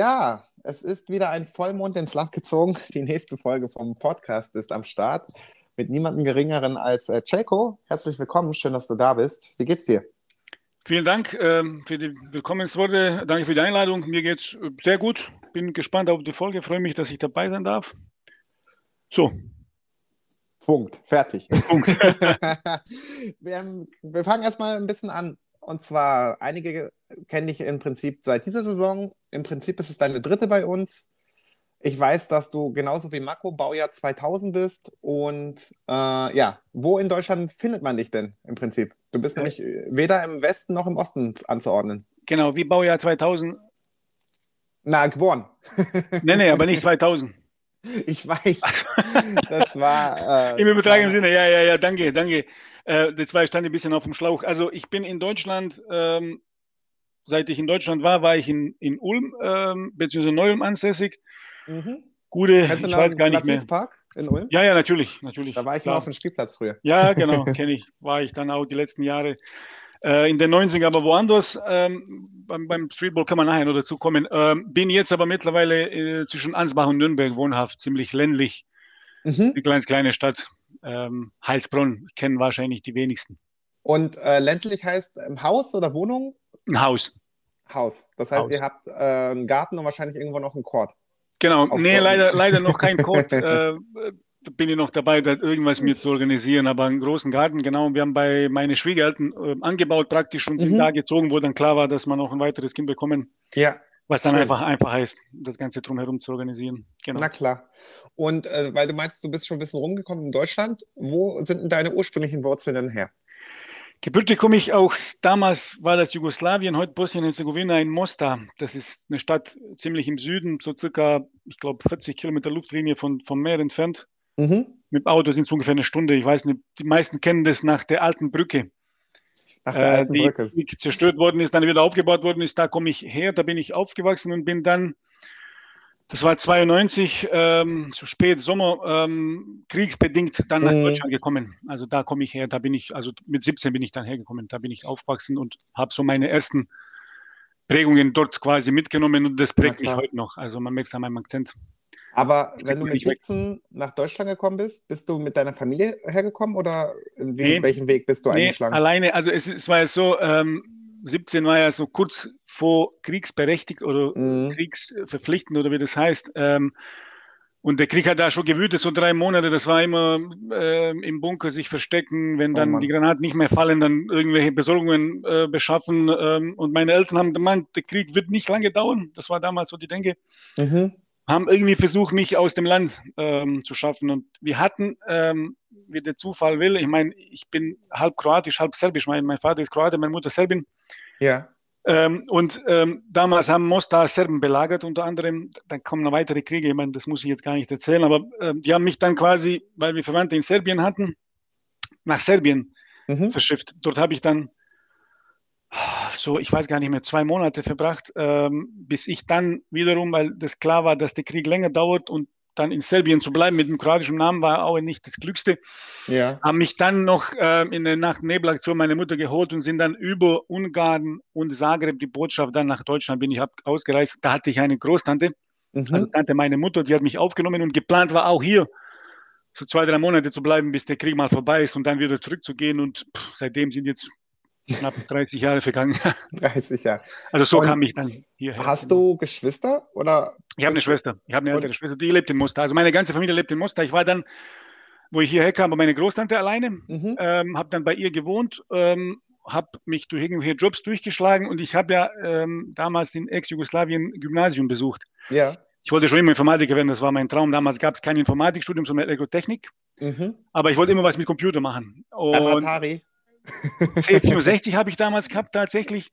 Ja, es ist wieder ein Vollmond ins Land gezogen. Die nächste Folge vom Podcast ist am Start mit niemandem Geringeren als äh, Ceko. Herzlich willkommen, schön, dass du da bist. Wie geht's dir? Vielen Dank ähm, für die Willkommensworte. Danke für die Einladung. Mir geht's äh, sehr gut. Bin gespannt auf die Folge. Freue mich, dass ich dabei sein darf. So, Punkt, fertig. Punkt. wir, wir fangen erstmal ein bisschen an. Und zwar, einige kennen dich im Prinzip seit dieser Saison. Im Prinzip ist es deine dritte bei uns. Ich weiß, dass du genauso wie Mako Baujahr 2000 bist. Und äh, ja, wo in Deutschland findet man dich denn im Prinzip? Du bist nämlich äh, weder im Westen noch im Osten anzuordnen. genau, wie Baujahr 2000. Na, geboren. Nee, nee, aber nicht 2000. Ich weiß. Das war. Äh, Im übertragenen Sinne, ja, ja, ja, danke, danke. Äh, das war, ich stand ein bisschen auf dem Schlauch. Also ich bin in Deutschland, ähm, seit ich in Deutschland war, war ich in, in Ulm, ähm, beziehungsweise Neu-Ulm ansässig. Mhm. Gute, Kennst du noch den gar nicht mehr. Park in Ulm? Ja, ja, natürlich, natürlich. Da war ich klar. immer auf dem Spielplatz früher. Ja, genau, kenne ich. War ich dann auch die letzten Jahre. Äh, in den 90ern aber woanders. Ähm, beim, beim Streetball kann man nachher noch dazu kommen. Ähm, bin jetzt aber mittlerweile äh, zwischen Ansbach und Nürnberg wohnhaft, ziemlich ländlich. Mhm. Eine kleine, kleine Stadt. Ähm, Heilsbronn kennen wahrscheinlich die wenigsten. Und äh, ländlich heißt im Haus oder Wohnung? Ein Haus. Haus. Das heißt, Haus. ihr habt äh, einen Garten und wahrscheinlich irgendwo noch einen Court. Genau, Auf nee, leider, leider noch kein Code. äh, da bin ich noch dabei, da irgendwas mir zu organisieren, aber einen großen Garten, genau. Wir haben bei meine Schwiegereltern äh, angebaut praktisch und sind Mhm. da gezogen, wo dann klar war, dass wir noch ein weiteres Kind bekommen. Ja, Was dann Schön. einfach einfach heißt, das Ganze drumherum zu organisieren. Genau. na klar. Und äh, weil du meinst, du bist schon ein bisschen rumgekommen in Deutschland, wo sind denn deine ursprünglichen Wurzeln denn her? Gebürtig komme ich aus, damals war das Jugoslawien, heute Bosnien-Herzegowina in Mostar. Das ist eine Stadt ziemlich im Süden, so circa, ich glaube, 40 Kilometer Luftlinie von, vom Meer entfernt. Mhm. Mit Auto sind es ungefähr eine Stunde. Ich weiß nicht, die meisten kennen das nach der alten Brücke, Nach der äh, alten die, Brücke. die zerstört worden ist, dann wieder aufgebaut worden ist. Da komme ich her, da bin ich aufgewachsen und bin dann, das war 92, ähm, so spät Sommer, ähm, kriegsbedingt dann nach Mhm. Deutschland gekommen. Also da komme ich her, da bin ich, also mit 17 bin ich dann hergekommen, da bin ich aufgewachsen und habe so meine ersten Prägungen dort quasi mitgenommen und das prägt mich heute noch. Also man merkt es an meinem Akzent. Aber wenn du mit nicht weg. 17 nach Deutschland gekommen bist, bist du mit deiner Familie hergekommen oder in Nee. welchen Weg bist du Nee, eingeschlagen? alleine, also es, es war ja so, ähm, 17 war ja so kurz vor kriegsberechtigt oder Mhm. kriegsverpflichtend oder wie das heißt. Ähm, und der Krieg hat da schon gewütet, so drei Monate. Das war immer ähm, im Bunker sich verstecken, wenn Oh dann Mann. die Granaten nicht mehr fallen, dann irgendwelche Besorgungen äh, beschaffen. Ähm, und meine Eltern haben gemeint, der Krieg wird nicht lange dauern. Das war damals so die Denke Mhm. Haben irgendwie versucht, mich aus dem Land ähm, zu schaffen. Und wir hatten, ähm, wie der Zufall will, ich meine, ich bin halb kroatisch, halb serbisch. Mein, mein Vater ist Kroate, meine Mutter Serbin. Ja. Ähm, und ähm, damals haben Mostar Serben belagert, unter anderem. Dann kommen noch weitere Kriege, ich meine, das muss ich jetzt gar nicht erzählen, aber ähm, die haben mich dann quasi, weil wir Verwandte in Serbien hatten, nach Serbien Mhm. verschifft. Dort habe ich dann so, ich weiß gar nicht mehr, zwei Monate verbracht, ähm, bis ich dann wiederum, weil das klar war, dass der Krieg länger dauert und dann in Serbien zu bleiben mit dem kroatischen Namen war auch nicht das Glückste, Ja. haben mich dann noch ähm, in der Nacht Nebelaktion meine Mutter geholt und sind dann über Ungarn und Zagreb die Botschaft dann nach Deutschland bin ich ausgereist. Da hatte ich eine Großtante, Mhm. also Tante meine Mutter, die hat mich aufgenommen und geplant war auch hier so zwei, drei Monate zu bleiben, bis der Krieg mal vorbei ist und dann wieder zurückzugehen und pff, seitdem sind jetzt knapp 30 Jahre vergangen. 30 Jahre. Also so Und kam ich dann hierher. Hast du Geschwister oder? Ich habe eine Schwester. Ich habe eine ältere Schwester, die lebt in Mostar. Also meine ganze Familie lebt in Mostar. Ich war dann, wo ich hierher kam, bei meiner Großtante alleine, Mhm. ähm, habe dann bei ihr gewohnt, ähm, habe mich durch irgendwelche Jobs durchgeschlagen und ich habe ja ähm, damals in Ex-Jugoslawien Gymnasium besucht. Ja. Ich wollte schon immer Informatiker werden, das war mein Traum. Damals gab es kein Informatikstudium, sondern Elektrotechnik. Mhm. Aber ich wollte immer was mit Computer machen. Am Und Atari. C64 habe ich damals gehabt tatsächlich.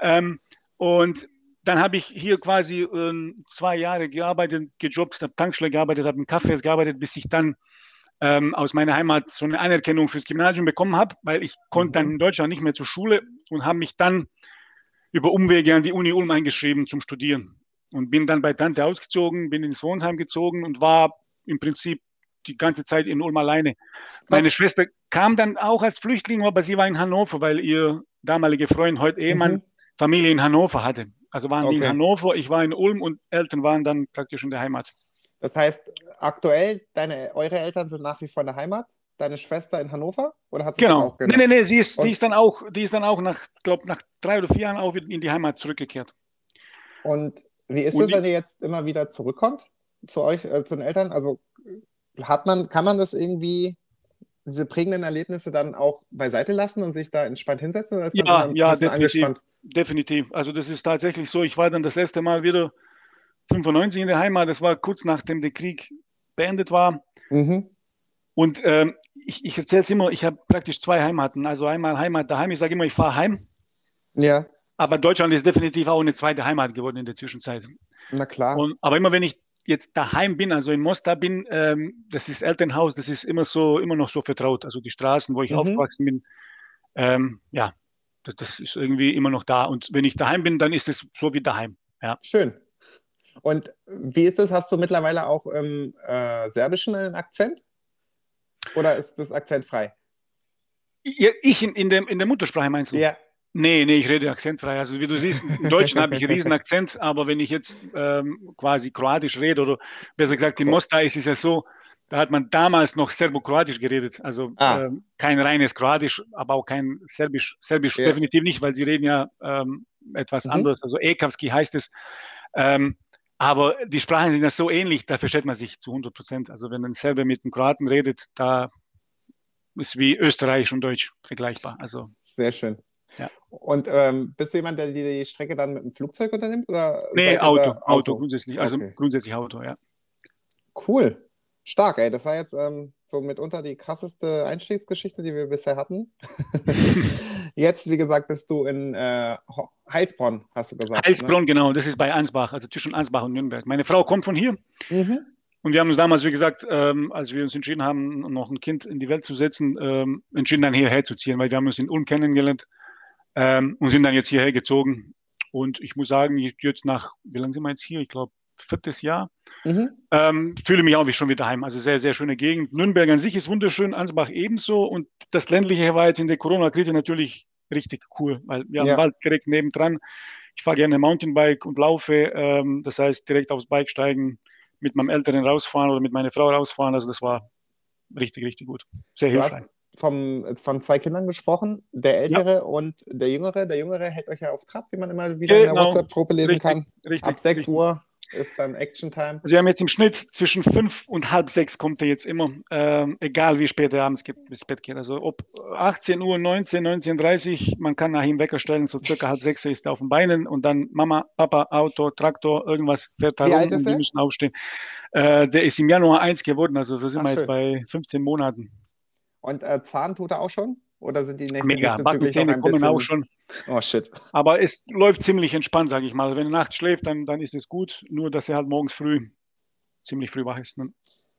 Ähm, und dann habe ich hier quasi ähm, zwei Jahre gearbeitet, gejobbt, habe Tankstelle gearbeitet, habe im Kaffee gearbeitet, bis ich dann ähm, aus meiner Heimat so eine Anerkennung fürs Gymnasium bekommen habe, weil ich konnte dann in Deutschland nicht mehr zur Schule und habe mich dann über Umwege an die Uni Ulm eingeschrieben zum Studieren und bin dann bei Tante ausgezogen, bin ins Wohnheim gezogen und war im Prinzip die ganze Zeit in Ulm alleine. Meine Schwester kam dann auch als Flüchtling, aber sie war in Hannover, weil ihr damaliger Freund, heute Ehemann, Mhm. Familie in Hannover hatte. Also waren die in Okay. Hannover, ich war in Ulm und Eltern waren dann praktisch in der Heimat. Das heißt, aktuell, deine, eure Eltern sind nach wie vor in der Heimat? Deine Schwester in Hannover? Oder hat sie das Genau. auch Nee, gemacht? nee, nee, sie ist, Und- sie ist dann auch, die ist dann auch nach, glaube nach drei oder vier Jahren auch in die Heimat zurückgekehrt. Und wie ist Und es, wenn ihr jetzt immer wieder zurückkommt zu euch, äh, zu den Eltern? Also hat man, kann man das irgendwie, diese prägenden Erlebnisse dann auch beiseite lassen und sich da entspannt hinsetzen? Oder ist man Ja, ein ja, definitiv. angespannt? Definitiv. Also das ist tatsächlich so. Ich war dann das erste Mal wieder 95 in der Heimat. Das war kurz nachdem der Krieg beendet war. Mhm. Und ähm, ich, ich erzähle es immer, ich habe praktisch zwei Heimaten. Also einmal Heimat daheim. Ich sage immer, ich fahre heim. Ja, Aber Deutschland ist definitiv auch eine zweite Heimat geworden in der Zwischenzeit. na klar. Und, aber immer wenn ich jetzt daheim bin, also in Mostar bin, ähm, das ist Elternhaus, das ist immer so, immer noch so vertraut. Also die Straßen, wo ich Mhm. aufgewachsen bin, ähm, ja, das, das ist irgendwie immer noch da. Und wenn ich daheim bin, dann ist es so wie daheim. Schön. Und wie ist es? Hast du mittlerweile auch im äh, Serbischen einen Akzent? Oder ist das akzentfrei? Ja, Ich in, in, der, in der Muttersprache meinst du? Ja. Nee, nee, ich rede akzentfrei. Also wie du siehst, im Deutschen habe ich einen riesen Akzent, aber wenn ich jetzt ähm, quasi Kroatisch rede oder besser gesagt in Mostar ist es ja so, da hat man damals noch Serbo-Kroatisch geredet. Also Ah. ähm, kein reines Kroatisch, aber auch kein Serbisch. Serbisch Ja. definitiv nicht, weil sie reden ja ähm, etwas Mhm. anderes. Also Ekavski heißt es. Ähm, aber die Sprachen sind ja so ähnlich, da versteht man sich zu 100 Prozent. Also wenn ein Serbe mit einem Kroaten redet, da ist wie Österreichisch und Deutsch vergleichbar. Also Sehr schön. Ja. Und ähm, bist du jemand, der die Strecke dann mit dem Flugzeug unternimmt? Oder Nee, Auto, da- Auto, grundsätzlich. Also Okay. grundsätzlich Auto, ja. Cool. Stark, ey. Das war jetzt ähm, so mitunter die krasseste Einstiegsgeschichte, die wir bisher hatten. jetzt, wie gesagt, bist du in äh, Heilsbronn, hast du gesagt. Heilsbronn, genau, das ist bei Ansbach, also zwischen Ansbach und Nürnberg. Meine Frau kommt von hier Ne? Mhm. und wir haben uns damals, wie gesagt, ähm, als wir uns entschieden haben, noch ein Kind in die Welt zu setzen, ähm, entschieden dann hierher zu ziehen, weil wir haben uns in Ulm kennengelernt ähm, und sind dann jetzt hierher gezogen. Und ich muss sagen, ich- jetzt nach, wie lange sind wir jetzt hier? Ich glaube, viertes Jahr. Mhm. Ähm, fühle mich auch wie schon wieder heim. Also sehr, sehr schöne Gegend. Nürnberg an sich ist wunderschön, Ansbach ebenso. Und das ländliche war jetzt in der Corona-Krise natürlich richtig cool, weil wir haben Ja. Wald direkt nebendran. Ich fahre gerne Mountainbike und laufe. Ähm, das heißt, direkt aufs Bike steigen, mit meinem Älteren rausfahren oder mit meiner Frau rausfahren. Also das war richtig, richtig gut. Sehr hilfreich. Vom, von zwei Kindern gesprochen, der Ältere und der Jüngere. Der Jüngere hält euch ja auf Trab, wie man immer wieder in der Genau. WhatsApp-Gruppe lesen Richtig, kann. Richtig, Ab 6 richtig. Uhr ist dann Action-Time. Also wir haben jetzt im Schnitt zwischen fünf und halb sechs kommt er jetzt immer, ähm, egal wie spät er abends geht, bis Bett geht. Also ob 18 Uhr, 19, 19.30 man kann nach ihm Wecker stellen, so circa halb sechs ist er auf den Beinen und dann Mama, Papa, Auto, Traktor, irgendwas fährt da rum und die müssen aufstehen. Äh, der ist im Januar eins geworden, also da sind Ach, wir jetzt bei 15 Monaten. Und äh, Zahn tut er auch schon? Oder sind die Nächte Mega, diesbezüglich noch ein kommen bisschen... auch schon. Oh, shit. Aber es läuft ziemlich entspannt, sage ich mal. Wenn er nachts schläft, dann, dann ist es gut, nur dass er halt morgens früh ziemlich früh wach ist. Ne?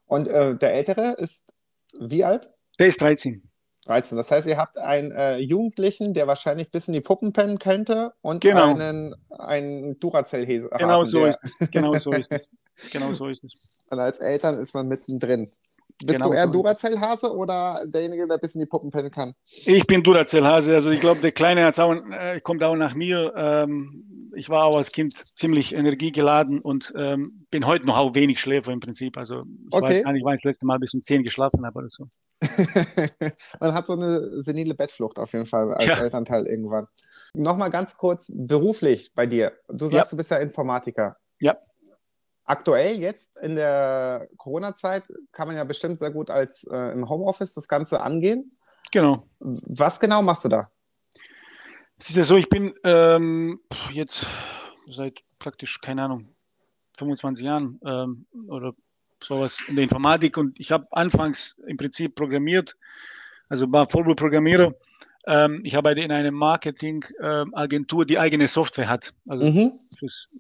Und äh, der Ältere ist wie alt? Der ist 13. 13. Das heißt, ihr habt einen äh, Jugendlichen, der wahrscheinlich bis in die Puppen pennen könnte und Genau. einen, einen Duracell-Hasen. Genau so der, ist es. Genau so ist es. Genau so ist es. Und als Eltern ist man mittendrin. Bist Genau du eher so. Duracell-Hase oder derjenige, der bis in die Puppen pennen kann? Ich bin Duracell-Hase, also ich glaube, der Kleine auch, äh, kommt auch nach mir. Ähm, ich war auch als Kind ziemlich energiegeladen und ähm, bin heute noch auch wenig Schläfer im Prinzip. Also ich Okay. weiß gar nicht, wann ich das letzte Mal bis um 10 geschlafen habe oder so. Man hat so eine senile Bettflucht auf jeden Fall als Ja. Elternteil irgendwann. Nochmal ganz kurz beruflich bei dir. Du sagst, Ja. du bist ja Informatiker. Ja. Aktuell jetzt in der Corona-Zeit kann man ja bestimmt sehr gut als äh, im Homeoffice das Ganze angehen. Genau. Was genau machst du da? Es ist ja so, ich bin ähm, jetzt seit praktisch, keine Ahnung, 25 Jahren ähm, oder sowas in der Informatik und ich habe anfangs im Prinzip programmiert, also war Vollblutprogrammierer. Ähm, ich arbeite in einer Marketing-Agentur, die eigene Software hat. Also Mhm.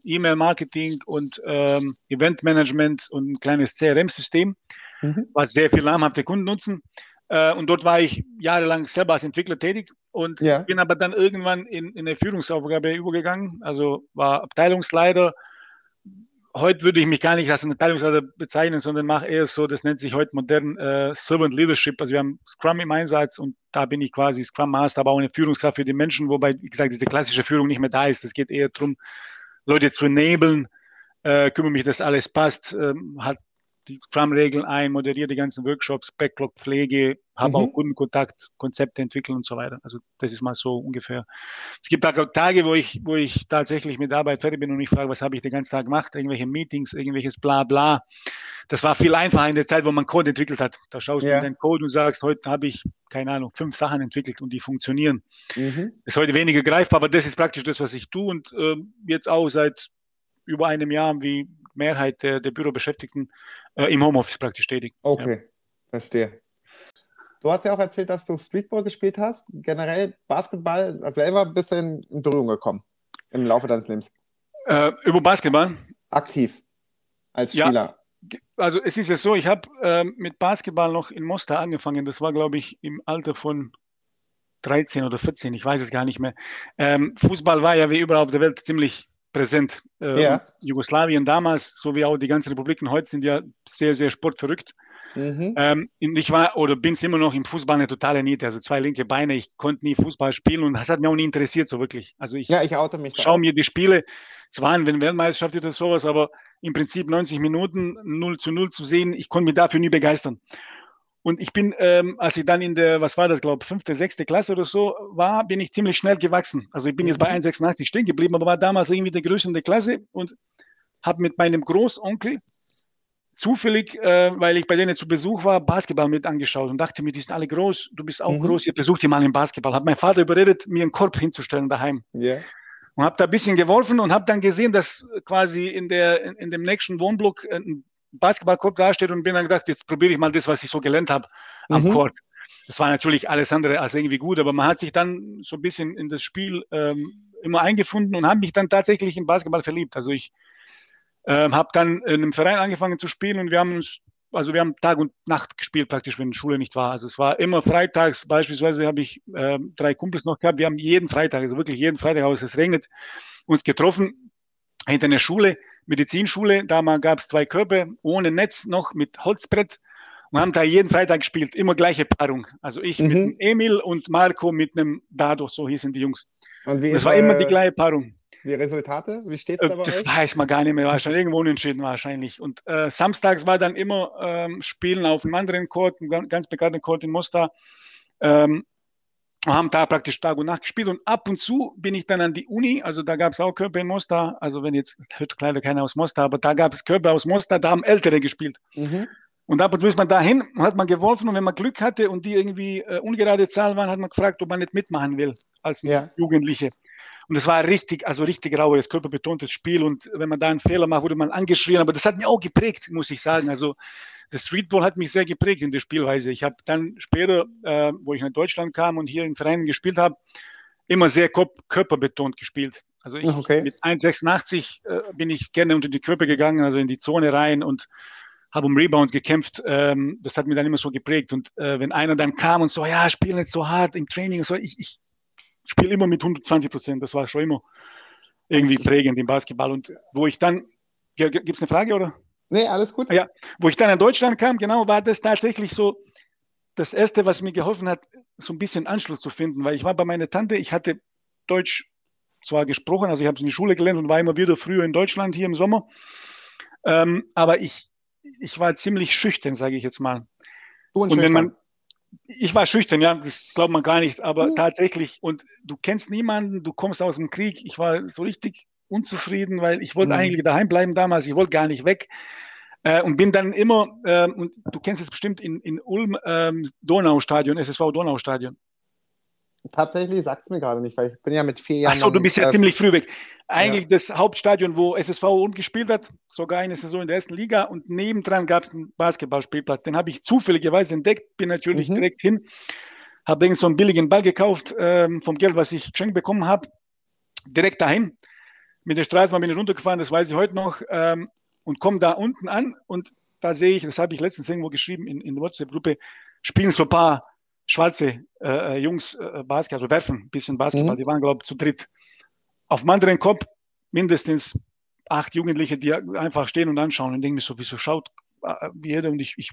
E-Mail-Marketing und ähm, Eventmanagement und ein kleines CRM-System, Mhm. was sehr viele namhafte Kunden nutzen. Äh, und dort war ich jahrelang selber als Entwickler tätig und Ja. bin aber dann irgendwann in, in eine Führungsaufgabe übergegangen. Also war Abteilungsleiter. Heute würde ich mich gar nicht als einen Abteilungsleiter bezeichnen, sondern mache eher so, das nennt sich heute modern äh, Servant Leadership. Also wir haben Scrum im Einsatz und da bin ich quasi Scrum Master, aber auch eine Führungskraft für die Menschen, wobei, wie gesagt, diese klassische Führung nicht mehr da ist. Es geht eher darum, Leute zu enablen, äh, kümmere mich, dass alles passt, ähm, hat die Scrum-Regeln ein, moderiere die ganzen Workshops, Backlog-Pflege, habe Mhm. auch Kundenkontakt, Konzepte entwickeln und so weiter. Also das ist mal so ungefähr. Es gibt auch Tage, wo ich, wo ich tatsächlich mit der Arbeit fertig bin und mich frage, was habe ich den ganzen Tag gemacht? Irgendwelche Meetings, irgendwelches Bla-Bla. Das war viel einfacher in der Zeit, wo man Code entwickelt hat. Da schaust du Ja. in deinen Code und sagst, heute habe ich, keine Ahnung, fünf Sachen entwickelt und die funktionieren. Mhm. Ist heute weniger greifbar, aber das ist praktisch das, was ich tue und ähm, jetzt auch seit über einem Jahr wie Mehrheit der, der Bürobeschäftigten äh, im Homeoffice praktisch tätig. Ja. Okay, verstehe. Du hast ja auch erzählt, dass du Streetball gespielt hast. Generell Basketball selber ein bisschen in Berührung gekommen im Laufe deines Lebens. Äh, über Basketball. Aktiv als Ja. Spieler. Also es ist ja so, ich habe ähm, mit Basketball noch in Mostar angefangen. Das war, glaube ich, im Alter von 13 oder 14, ich weiß es gar nicht mehr. Ähm, Fußball war ja wie überall auf der Welt ziemlich präsent. Ähm, Ja. Jugoslawien damals, so wie auch die ganzen Republiken heute, sind ja sehr, sehr sportverrückt. Mhm. Ähm, ich war oder bin es immer noch im Fußball eine totale Niete. Also zwei linke Beine. Ich konnte nie Fußball spielen und das hat mich auch nie interessiert, so wirklich. Also ich Ja, ich oute mich schaue mir die Spiele, es waren, wenn Weltmeisterschaft oder sowas, aber im Prinzip 90 Minuten 0 zu 0 zu sehen, ich konnte mich dafür nie begeistern. Und ich bin, ähm, als ich dann in der, was war das, glaube fünfte, sechste Klasse oder so war, bin ich ziemlich schnell gewachsen. Also ich bin jetzt bei Mhm. 1,86 stehen geblieben, aber war damals irgendwie der Größte in der Klasse und habe mit meinem Großonkel zufällig, äh, weil ich bei denen zu Besuch war, Basketball mit angeschaut und dachte mir, die sind alle groß, du bist auch Mhm. groß, ihr besucht die mal im Basketball. Hat mein Vater überredet, mir einen Korb hinzustellen daheim Ja. und habe da ein bisschen geworfen und habe dann gesehen, dass quasi in, der, in, in dem nächsten Wohnblock ein Basketballkorb dasteht und bin dann gedacht, jetzt probiere ich mal das, was ich so gelernt habe am Mhm. Korb. Das war natürlich alles andere als irgendwie gut, aber man hat sich dann so ein bisschen in das Spiel ähm, immer eingefunden und habe mich dann tatsächlich im Basketball verliebt. Also ich ähm, habe dann in einem Verein angefangen zu spielen und wir haben uns, also wir haben Tag und Nacht gespielt praktisch, wenn Schule nicht war. Also es war immer freitags, beispielsweise habe ich ähm, drei Kumpels noch gehabt, wir haben jeden Freitag, also wirklich jeden Freitag, außer es regnet, uns getroffen hinter einer Schule, Medizinschule, damals gab es zwei Körper, ohne Netz noch mit Holzbrett und haben da jeden Freitag gespielt, immer gleiche Paarung. Also ich mit Mhm. dem Emil und Marco mit einem Dado, so hießen die Jungs. Und wie Das war immer die gleiche Paarung. die Resultate? Wie steht es Äh, da bei Das weiß man gar nicht mehr, wahrscheinlich irgendwo unentschieden wahrscheinlich. Und äh, samstags war dann immer ähm, Spielen auf einem anderen Court, einem ganz- bekannten Court in Mostar. Ähm, haben da praktisch Tag und Nacht gespielt und ab und zu bin ich dann an die Uni, also da gab es auch Körper in Mostar, also wenn jetzt, hört leider keiner aus Mostar, aber da gab es Körper aus Mostar, da haben Ältere gespielt. Mhm. Und ab und zu ist man dahin, hat man geworfen und wenn man Glück hatte und die irgendwie äh, ungerade Zahl waren, hat man gefragt, ob man nicht mitmachen will als Ja. Jugendliche. Und es war richtig, also richtig raues, körperbetontes Spiel und wenn man da einen Fehler macht, wurde man angeschrien, aber das hat mich auch geprägt, muss ich sagen. Also das Streetball hat mich sehr geprägt in der Spielweise. Ich habe dann später, äh, wo ich nach Deutschland kam und hier in Vereinen gespielt habe, immer sehr körperbetont gespielt. Also ich Okay. mit 1,86 äh, bin ich gerne unter die Körper gegangen, also in die Zone rein und habe um Rebound gekämpft. Ähm, das hat mir dann immer so geprägt. Und äh, wenn einer dann kam und so, ja, spiel nicht so hart im Training, so, ich, ich spiele immer mit 120 Prozent. Das war schon immer irgendwie prägend im Basketball. Und wo ich dann, gibt es eine Frage oder? Nee, alles gut. Ja. Wo ich dann in Deutschland kam, genau, war das tatsächlich so das Erste, was mir geholfen hat, so ein bisschen Anschluss zu finden, weil ich war bei meiner Tante, ich hatte Deutsch zwar gesprochen, also ich habe es in die Schule gelernt und war immer wieder früher in Deutschland hier im Sommer, ähm, aber ich, ich war ziemlich schüchtern, sage ich jetzt mal. Du und, Und wenn man, ich war schüchtern, ja, das glaubt man gar nicht, aber Mhm. tatsächlich, und du kennst niemanden, du kommst aus dem Krieg, ich war so richtig unzufrieden, weil ich wollte Mhm. eigentlich daheim bleiben damals, ich wollte gar nicht weg. Äh, und bin dann immer, ähm, und du kennst es bestimmt in, in Ulm, ähm, Donaustadion, SSV Donaustadion. Tatsächlich sagst du mir gerade nicht, weil ich bin ja mit vier Ach Jahren. so, du bist ja äh, ziemlich früh weg. Eigentlich das Hauptstadion, wo SSV Ulm gespielt hat, sogar eine Saison in der ersten Liga und nebendran gab es einen Basketballspielplatz. Den habe ich zufälligerweise entdeckt, bin natürlich Mhm. direkt hin. habe irgend so einen billigen Ball gekauft ähm, vom Geld, was ich geschenkt bekommen habe, direkt dahin. Mit der Straßenbahn bin ich runtergefahren, das weiß ich heute noch, ähm, und komme da unten an und da sehe ich, das habe ich letztens irgendwo geschrieben in, in der WhatsApp-Gruppe, spielen so ein paar schwarze äh, Jungs äh, Basketball, also werfen ein bisschen Basketball, Mhm. die waren, glaube ich, zu dritt. Auf dem anderen Kopf mindestens acht Jugendliche, die einfach stehen und anschauen und denken mir so, wieso schaut äh, jeder? Und ich, ich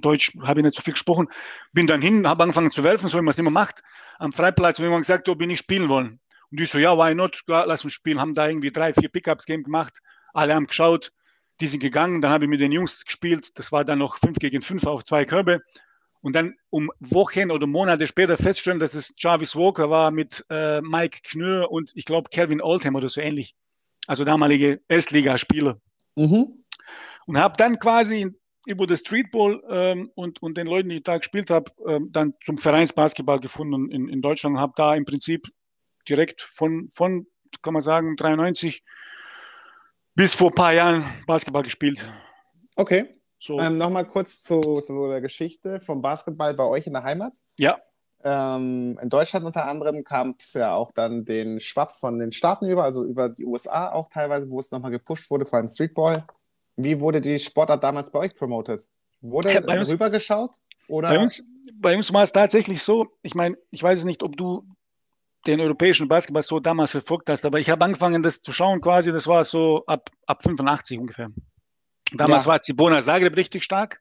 Deutsch habe ich nicht so viel gesprochen, bin dann hin, habe angefangen zu werfen, so wie man es immer macht, am Freiplatz, und irgendwann gesagt, ob wir nicht spielen wollen. Und die so, ja, why not, klar, lass uns spielen, haben da irgendwie drei, vier Pickups-Game gemacht, alle haben geschaut, die sind gegangen, dann habe ich mit den Jungs gespielt, das war dann noch fünf gegen fünf auf zwei Körbe und dann um Wochen oder Monate später feststellen, dass es Jarvis Walker war mit äh, Mike Knür und ich glaube Calvin Oldham oder so ähnlich, also damalige Erstligaspieler Mhm. und habe dann quasi über das Streetball ähm, und, und den Leuten, die ich da gespielt habe, ähm, dann zum Vereinsbasketball gefunden in, in Deutschland und habe da im Prinzip direkt von, von, kann man sagen, 93 bis vor ein paar Jahren Basketball gespielt. Okay. So, Ähm, Nochmal kurz zu, zu der Geschichte vom Basketball bei euch in der Heimat. ja, Ähm, in Deutschland unter anderem kam es ja auch dann den Schwaps von den Staaten über, also über die USA auch teilweise, wo es nochmal gepusht wurde, vor allem Streetball. Wie wurde die Sportart damals bei euch promotet? Wurde Ja, bei uns- rübergeschaut? Oder? bei uns, bei uns war es tatsächlich so, ich meine, ich weiß nicht, ob du den europäischen Basketball so damals verfolgt hast, aber ich habe angefangen, das zu schauen quasi, das war so ab, ab 85 ungefähr. Damals Ja. war Cibona Zagreb richtig stark.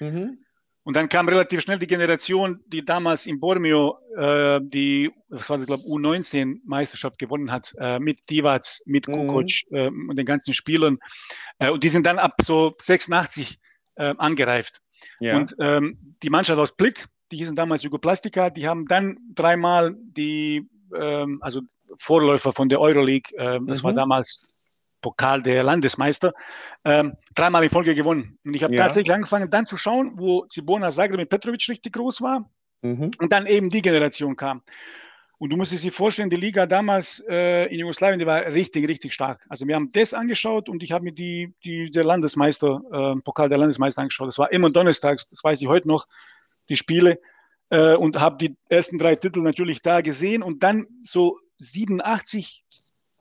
Mhm. Und dann kam relativ schnell die Generation, die damals in Bormio äh, die, was war das, glaube U19-Meisterschaft gewonnen hat, äh, mit Divac, mit Mhm. Kukoc äh, und den ganzen Spielern. Äh, und die sind dann ab so 86 äh, angereift. Ja. Und ähm, die Mannschaft aus Split, die hießen damals Jugoplastika, die haben dann dreimal die, ähm, also Vorläufer von der Euroleague, ähm, das Mhm. war damals Pokal der Landesmeister, ähm, dreimal in Folge gewonnen. Und ich habe Ja. tatsächlich angefangen dann zu schauen, wo Cibona Zagreb mit Petrovic richtig groß war Mhm. und dann eben die Generation kam. Und du musst dir vorstellen, die Liga damals äh, in Jugoslawien, die war richtig, richtig stark. Also wir haben das angeschaut und ich habe mir die, die der Landesmeister, äh, Pokal der Landesmeister angeschaut. Das war immer donnerstags, das weiß ich heute noch, die Spiele. Äh, und habe die ersten drei Titel natürlich da gesehen. Und dann so 87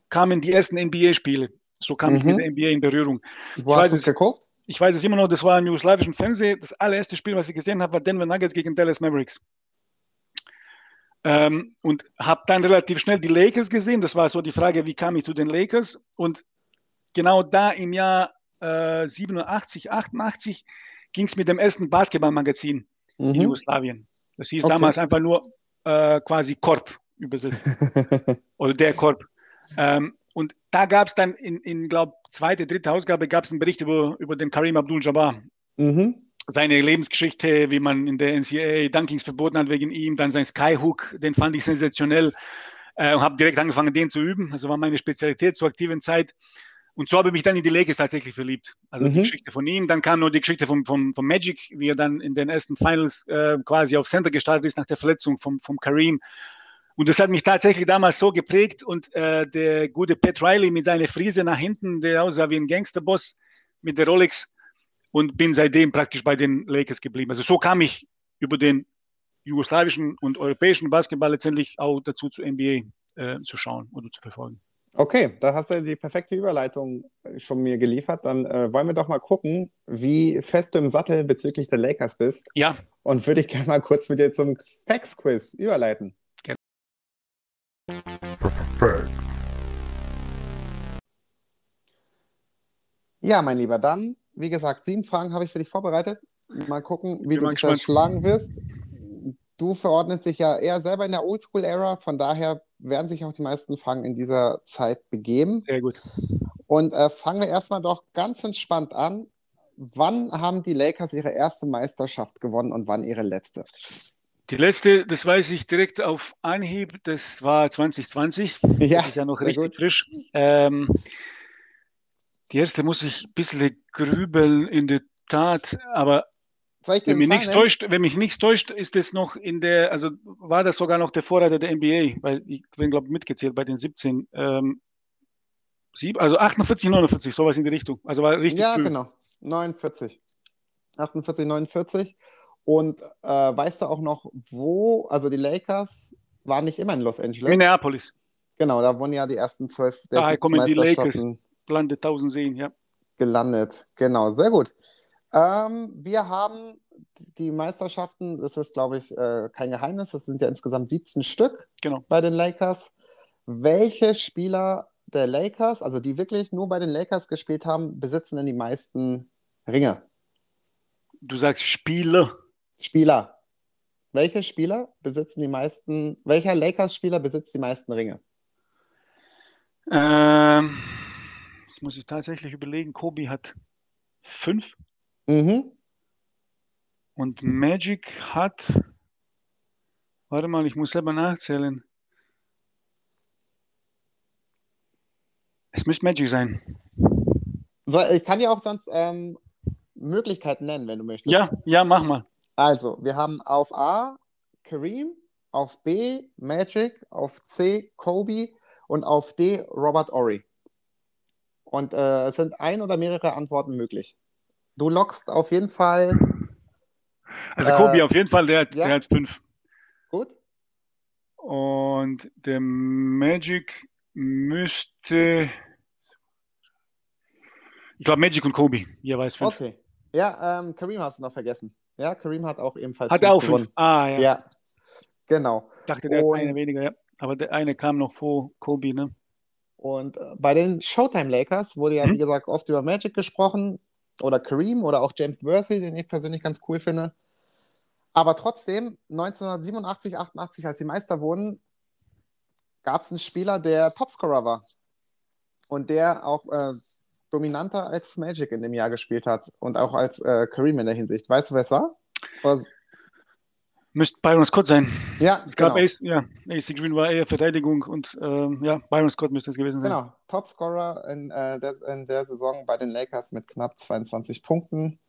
kamen die ersten NBA-Spiele. So kam ich Mhm. mit der NBA in Berührung. Wo Ich hast du es geguckt? Ich weiß es immer noch, das war im jugoslawischen Fernsehen. Das allererste Spiel, was ich gesehen habe, war Denver Nuggets gegen Dallas Mavericks. Ähm, und habe dann relativ schnell die Lakers gesehen. Das war so die Frage, wie kam ich zu den Lakers? Und genau da im Jahr äh, 87, 88 ging es mit dem ersten Basketballmagazin in Mhm. Jugoslawien. Das hieß Okay. damals einfach nur äh, quasi Korb übersetzt oder der Korb. Ähm, und da gab es dann in, in glaube zweite, dritte Ausgabe gab es einen Bericht über, über den Karim Abdul-Jabbar. mhm. Seine Lebensgeschichte, wie man in der NCAA Dunkings verboten hat wegen ihm, dann sein Skyhook, den fand ich sensationell äh, und habe direkt angefangen, den zu üben. Also war meine Spezialität zur aktiven Zeit. Und so habe ich mich dann in die Lakers tatsächlich verliebt. Also die Mhm. Geschichte von ihm. Dann kam noch die Geschichte vom, vom, vom Magic, wie er dann in den ersten Finals äh, quasi auf Center gestartet ist nach der Verletzung vom, vom Kareem. Und das hat mich tatsächlich damals so geprägt. Und äh, der gute Pat Riley mit seiner Frise nach hinten, der aussah wie ein Gangsterboss mit der Rolex. Und bin seitdem praktisch bei den Lakers geblieben. Also so kam ich über den jugoslawischen und europäischen Basketball letztendlich auch dazu, zu NBA äh, zu schauen oder zu verfolgen. Okay, da hast du die perfekte Überleitung schon mir geliefert. Dann äh, wollen wir doch mal gucken, wie fest du im Sattel bezüglich der Lakers bist. Ja, Und würde ich gerne mal kurz mit dir zum Facts-Quiz überleiten. Ja, mein Lieber, dann, wie gesagt, sieben Fragen habe ich für dich vorbereitet. Mal gucken, wie du dich gespannt. schlagen wirst. Du verordnest dich ja eher selber in der Oldschool-Ära, von daher werden sich auch die meisten Fragen in dieser Zeit begeben. sehr gut. Und äh, fangen wir erstmal doch ganz entspannt an. Wann haben die Lakers ihre erste Meisterschaft gewonnen und wann ihre letzte? Die letzte, das weiß ich direkt auf Anhieb, das war 2020. Ja, Das ist ja noch richtig gut. frisch. Ähm, die erste muss ich ein bisschen grübeln in der Tat, aber wenn mich, eine nichts Zahl nennen? täuscht, wenn mich nichts täuscht, ist es noch in der, also war das sogar noch der Vorreiter der NBA, weil ich bin, glaube ich, mitgezählt bei den 17. Ähm, sieb, also 48, 49, sowas in die Richtung. Also war richtig Ja, früh. genau. 49. 48, 49. Und äh, weißt du auch noch, wo, also die Lakers waren nicht immer in Los Angeles. Minneapolis. Genau, da wurden ja die ersten zwölf der Daher kommen die Meisterschaften Lande 1000 Seen, ja. gelandet. Genau, sehr gut. Ähm, wir haben die Meisterschaften, das ist, glaube ich, äh, kein Geheimnis, das sind ja insgesamt 17 Stück Genau. bei den Lakers. Welche Spieler der Lakers, also die wirklich nur bei den Lakers gespielt haben, besitzen denn die meisten Ringe? Du sagst Spiele. Spieler. Welche Spieler besitzen die meisten, welcher Lakers-Spieler besitzt die meisten Ringe? Ähm, jetzt muss ich tatsächlich überlegen. Kobe hat fünf Mhm. und Magic hat. Warte mal, ich muss selber nachzählen. Es müsste Magic sein. So, ich kann dir auch sonst ähm, Möglichkeiten nennen, wenn du möchtest. Ja, ja, mach mal. Also, wir haben auf A Kareem, auf B Magic, auf C Kobe und auf D Robert Ory. Und äh, es sind ein oder mehrere Antworten möglich. Du lockst auf jeden Fall Also Äh, Kobe auf jeden Fall, der, hat- ja. der hat fünf. gut. Und der Magic müsste. Ich glaube Magic und Kobe, jeweils fünf. Okay. Ja, ähm, Kareem hast du noch vergessen. Ja, Kareem hat auch ebenfalls Hat er auch gewonnen. fünf. Ah, ja. Ja, genau. Dachte, der Und- hat eine weniger, ja. Aber der eine kam noch vor Kobe, ne? Und äh, bei den Showtime Lakers wurde ja, Mhm. wie gesagt, oft über Magic gesprochen oder Kareem oder auch James Worthy, den ich persönlich ganz cool finde. Aber trotzdem, 1987, 88, als sie Meister wurden, gab es einen Spieler, der Topscorer war. Und der auch äh, dominanter als Magic in dem Jahr gespielt hat und auch als äh, Kareem in der Hinsicht. Weißt du, wer es war? Was? Müsste Byron Scott sein. Ja, Ich genau. glaube, AC, ja, AC Green war eher Verteidigung und ähm, ja, Byron Scott müsste es gewesen sein. Genau, Topscorer in, äh, der, in der Saison bei den Lakers mit knapp 22 Punkten.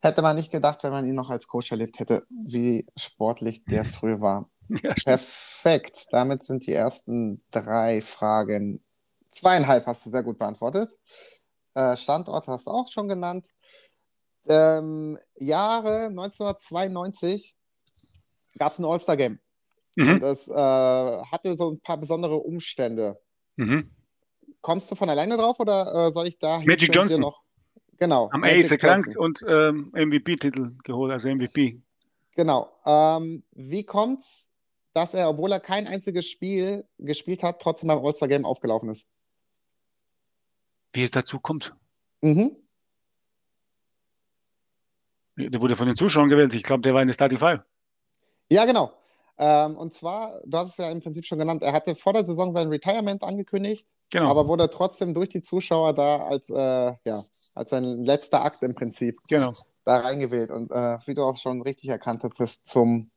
Hätte man nicht gedacht, wenn man ihn noch als Coach erlebt hätte, wie sportlich der früher war. Ja. Perfekt. Damit sind die ersten drei Fragen. Zweieinhalb hast du sehr gut beantwortet. Äh, Standort hast du auch schon genannt. Ähm, Jahre 1992 gab es ein All-Star-Game. Mhm. Das äh, hatte so ein paar besondere Umstände. Mhm. Kommst du von alleine drauf oder äh, soll ich da Magic hinten Johnson. noch? Genau. Am Magic Ace erkrankt Johnson. und ähm, MVP-Titel geholt, also MVP. Genau. Ähm, wie kommt's, dass er, obwohl er kein einziges Spiel gespielt hat, trotzdem beim All-Star-Game aufgelaufen ist? Wie es dazu kommt. Mhm. Der wurde von den Zuschauern gewählt. Ich glaube, der war in der Starting Five. Ja, genau. Ähm, und zwar, du hast es ja im Prinzip schon genannt, er hatte vor der Saison sein Retirement angekündigt, Genau. aber wurde trotzdem durch die Zuschauer da als, äh, ja, als sein letzter Akt im Prinzip genau. da reingewählt. Und äh, wie du auch schon richtig erkannt hast, ist zum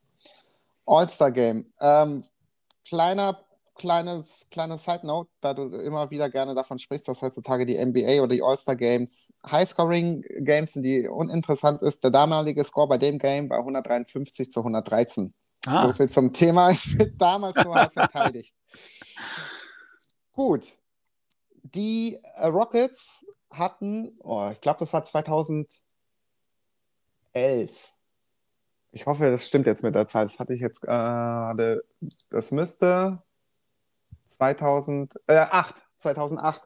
All-Star-Game. Ähm, kleiner, kleines, kleines Side-Note, da du immer wieder gerne davon sprichst, dass heutzutage die NBA oder die All-Star-Games High-Scoring-Games sind, die uninteressant ist. Der damalige Score bei dem Game war 153 zu 113. Ah, So viel zum Thema. Es wird damals nur halt verteidigt. Gut. Die äh, Rockets hatten, oh, ich glaube, das war 2011. Ich hoffe, das stimmt jetzt mit der Zahl. Das hatte ich jetzt gerade. Das müsste 2008, äh, 2008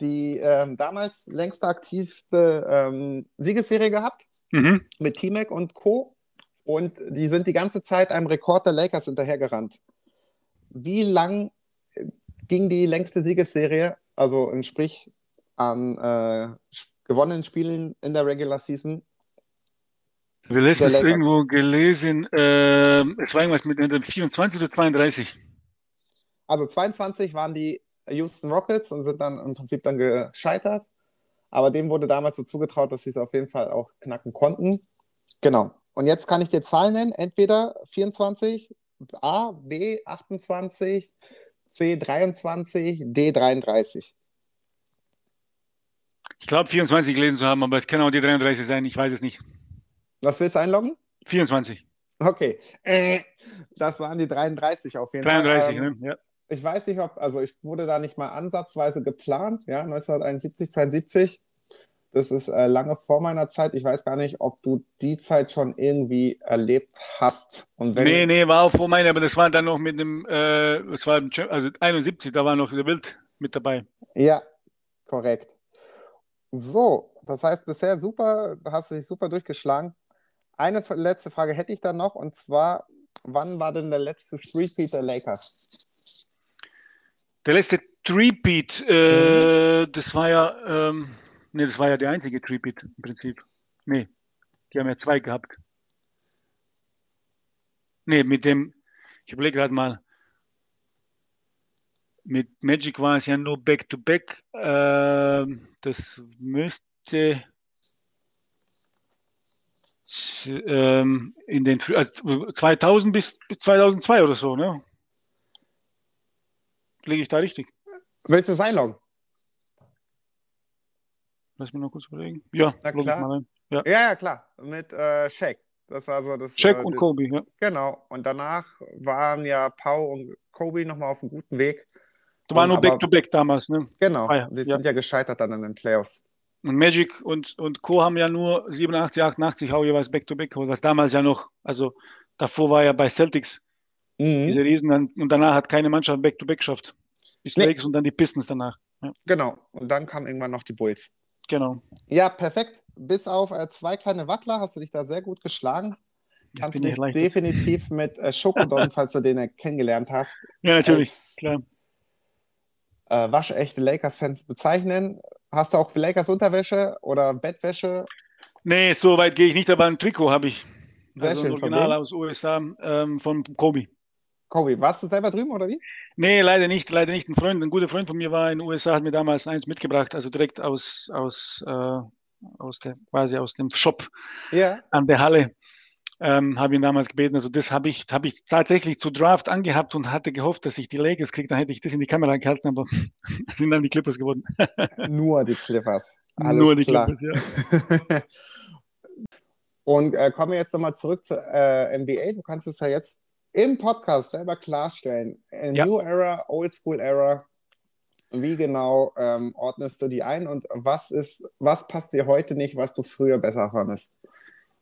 die ähm, damals längste aktivste ähm, Siegesserie gehabt mhm. mit T-Mac und Co. Und die sind die ganze Zeit einem Rekord der Lakers hinterhergerannt. Wie lang äh, ging die längste Siegesserie, also im Sprich an äh, gewonnenen Spielen in der Regular Season? Wir Der es irgendwo gelesen. ähm, es war irgendwas mit äh, 24 oder 32. Also 22 waren die Houston Rockets und sind dann im Prinzip dann gescheitert. Aber dem wurde damals so zugetraut, dass sie es auf jeden Fall auch knacken konnten. Genau. Und jetzt kann ich dir Zahlen nennen. Entweder 24, A, B 28, C 23, D 33. Ich glaube 24 gelesen zu haben, aber es kann auch die 33 sein. Ich weiß es nicht. Was willst du einloggen? 24. Okay. Äh, das waren die 33 auf jeden 33, Fall. Ähm, ne? Ja. Ich weiß nicht, ob, also ich wurde da nicht mal ansatzweise geplant, ja, 1971, 72. Das ist äh, lange vor meiner Zeit. Ich weiß gar nicht, ob du die Zeit schon irgendwie erlebt hast. Und wenn, Nee, nee, war auch vor meiner, aber das war dann noch mit dem, äh, das war also 71, da war noch der Wild mit dabei. Ja, korrekt. So, das heißt, bisher super, hast du dich super durchgeschlagen. Eine letzte Frage hätte ich dann noch, und zwar, wann war denn der letzte Street Beat der Lakers? Der letzte Threepeat, äh, das war ja, ähm, nee, das war ja der einzige Threepeat im Prinzip. Nee, die haben ja zwei gehabt. Nee, mit dem, ich überlege gerade mal, mit Magic war es ja nur Back-to-Back. Ähm, das müsste ähm, in den also 2000 bis 2002 oder so, ne? Liege ich da richtig? Willst du es einloggen? Lass mich noch kurz überlegen. Ja, Na klar. Ja. Ja, ja, klar. Mit äh, Shaq. Das war so das. Jack äh, und Kobe, ja. Genau. Und danach waren ja Pau und Kobe nochmal auf einem guten Weg. Da war Und nur Back-to-Back damals, ne? Genau. Ah ja, Die sind ja gescheitert dann in den Playoffs. Und Magic und, und Co. haben ja nur 87, 88 auch jeweils Back-to-Back geholt, was damals ja noch, also davor war ja bei Celtics diese Mhm. Riesen dann, und danach hat keine Mannschaft Back-to-Back geschafft. Die Nee. Lakers und dann die Pistons danach. Ja, Genau. Und dann kamen irgendwann noch die Bulls. genau. Ja, perfekt. Bis auf äh, zwei kleine Wattler hast du dich da sehr gut geschlagen. Jetzt Kannst du ich dich definitiv mit äh, Schokodon, falls du den äh, kennengelernt hast, Ja, natürlich, als klar. äh, waschechte Lakers-Fans bezeichnen. Hast du auch Lakers-Unterwäsche oder Bettwäsche? Nee, so weit gehe ich nicht, aber ein Trikot habe ich. Sehr also schön. Original aus USA ähm, von Kobe. Kobe, warst du selber drüben oder wie? Nee, leider nicht, leider nicht. Ein Freund, ein guter Freund von mir war in den USA, hat mir damals eins mitgebracht, also direkt aus, aus, äh, aus der, quasi aus dem Shop Ja. an der Halle. Ähm, habe ihn damals gebeten. Also das habe ich, habe ich tatsächlich zu Draft angehabt und hatte gehofft, dass ich die Lakers kriege. Dann hätte ich das in die Kamera gehalten, aber sind dann die Clippers geworden. Nur die Clippers. Alles Nur die klar. Clippers, ja. Und äh, kommen wir jetzt nochmal zurück zur äh, NBA. Du kannst es ja jetzt im Podcast selber klarstellen. Äh, Ja. New Era, Old School Era. Wie genau ähm, ordnest du die ein und was ist, was passt dir heute nicht, was du früher besser fandest?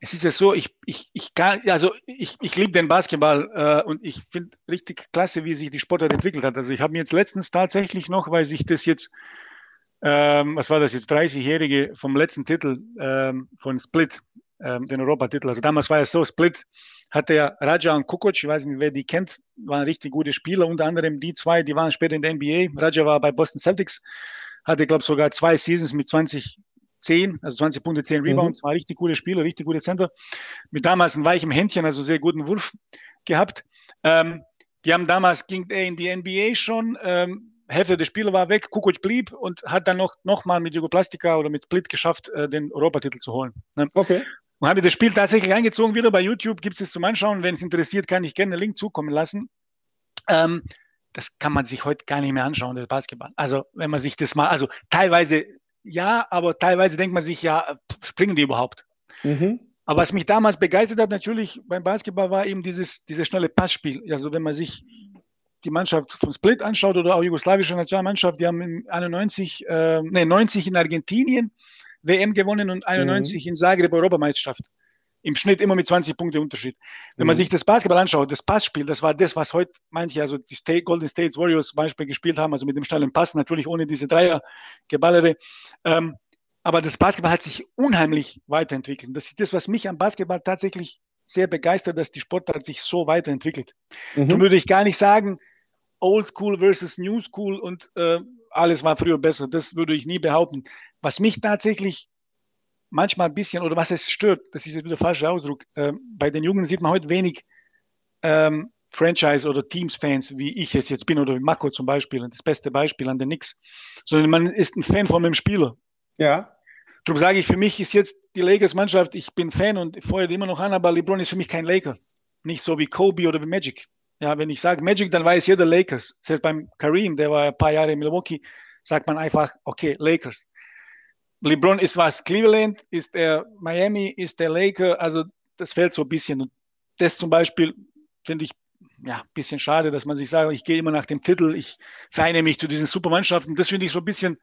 Es ist ja so, ich, ich, ich kann, also ich, ich liebe den Basketball äh, und ich finde richtig klasse, wie sich die Sportart entwickelt hat. Also ich habe mir jetzt letztens tatsächlich noch, weil sich das jetzt, ähm, was war das jetzt, 30-Jährige vom letzten Titel ähm, von Split, den Europatitel. Also damals war es so, Split hatte ja Raja und Kukoc, ich weiß nicht, wer die kennt, waren richtig gute Spieler, unter anderem die zwei, die waren später in der NBA. Raja war bei Boston Celtics, hatte, glaube ich, sogar zwei Seasons mit 20 10, also 20 Punkte, 10 Rebounds, war richtig gute Spieler, richtig gute Center. Mit damals ein weichem Händchen, also sehr guten Wurf gehabt. Ähm, die haben damals, ging er in die NBA schon, ähm, Hälfte der Spieler war weg, Kukoc blieb und hat dann noch, noch mal mit Jugoplastika oder mit Split geschafft, äh, den Europatitel zu holen. Ne? Okay. Und habe das Spiel tatsächlich eingezogen, wieder bei YouTube, gibt es es zum Anschauen. Wenn es interessiert, kann ich gerne einen Link zukommen lassen. Ähm, das kann man sich heute gar nicht mehr anschauen, das Basketball. Also wenn man sich das mal, also teilweise ja, aber teilweise denkt man sich, ja, springen die überhaupt? Mhm. Aber was mich damals begeistert hat, natürlich beim Basketball, war eben dieses, dieses schnelle Passspiel. Also wenn man sich die Mannschaft von Split anschaut oder auch jugoslawische Nationalmannschaft, die haben in 91, äh, nee, 90 in Argentinien WM gewonnen und 91 in Zagreb Europameisterschaft. Im Schnitt immer mit 20 Punkte Unterschied. Wenn man Mhm. sich das Basketball anschaut, das Passspiel, das war das, was heute manche, also die State, Golden States Warriors zum Beispiel gespielt haben, also mit dem schnellen Pass, natürlich ohne diese Dreiergeballere. Ähm, aber das Basketball hat sich unheimlich weiterentwickelt. Das ist das, was mich am Basketball tatsächlich sehr begeistert, dass die Sportart sich so weiterentwickelt. Mhm. Darum würde ich gar nicht sagen, Old School versus New School und äh, alles war früher besser. Das würde ich nie behaupten. Was mich tatsächlich manchmal ein bisschen, oder was es stört, das ist jetzt wieder der falsche Ausdruck, äh, bei den Jungen sieht man heute wenig ähm, Franchise- oder Teams-Fans, wie ich es jetzt bin, oder wie Mako zum Beispiel, das beste Beispiel an den Knicks, sondern man ist ein Fan von dem Spieler. Ja. Darum sage ich, für mich ist jetzt die Lakers-Mannschaft, ich bin Fan und feuere die immer noch an, aber LeBron ist für mich kein Laker. Nicht so wie Kobe oder wie Magic. Ja, wenn ich sage Magic, dann weiß jeder Lakers. Selbst beim Kareem, der war ein paar Jahre in Milwaukee, sagt man einfach, okay, Lakers. LeBron ist was? Cleveland? Ist er Miami? Ist der Laker? Also das fällt so ein bisschen. Und das zum Beispiel finde ich ja ein bisschen schade, dass man sich sagt, ich gehe immer nach dem Titel, ich vereine mich zu diesen Supermannschaften. Das finde ich so ein bisschen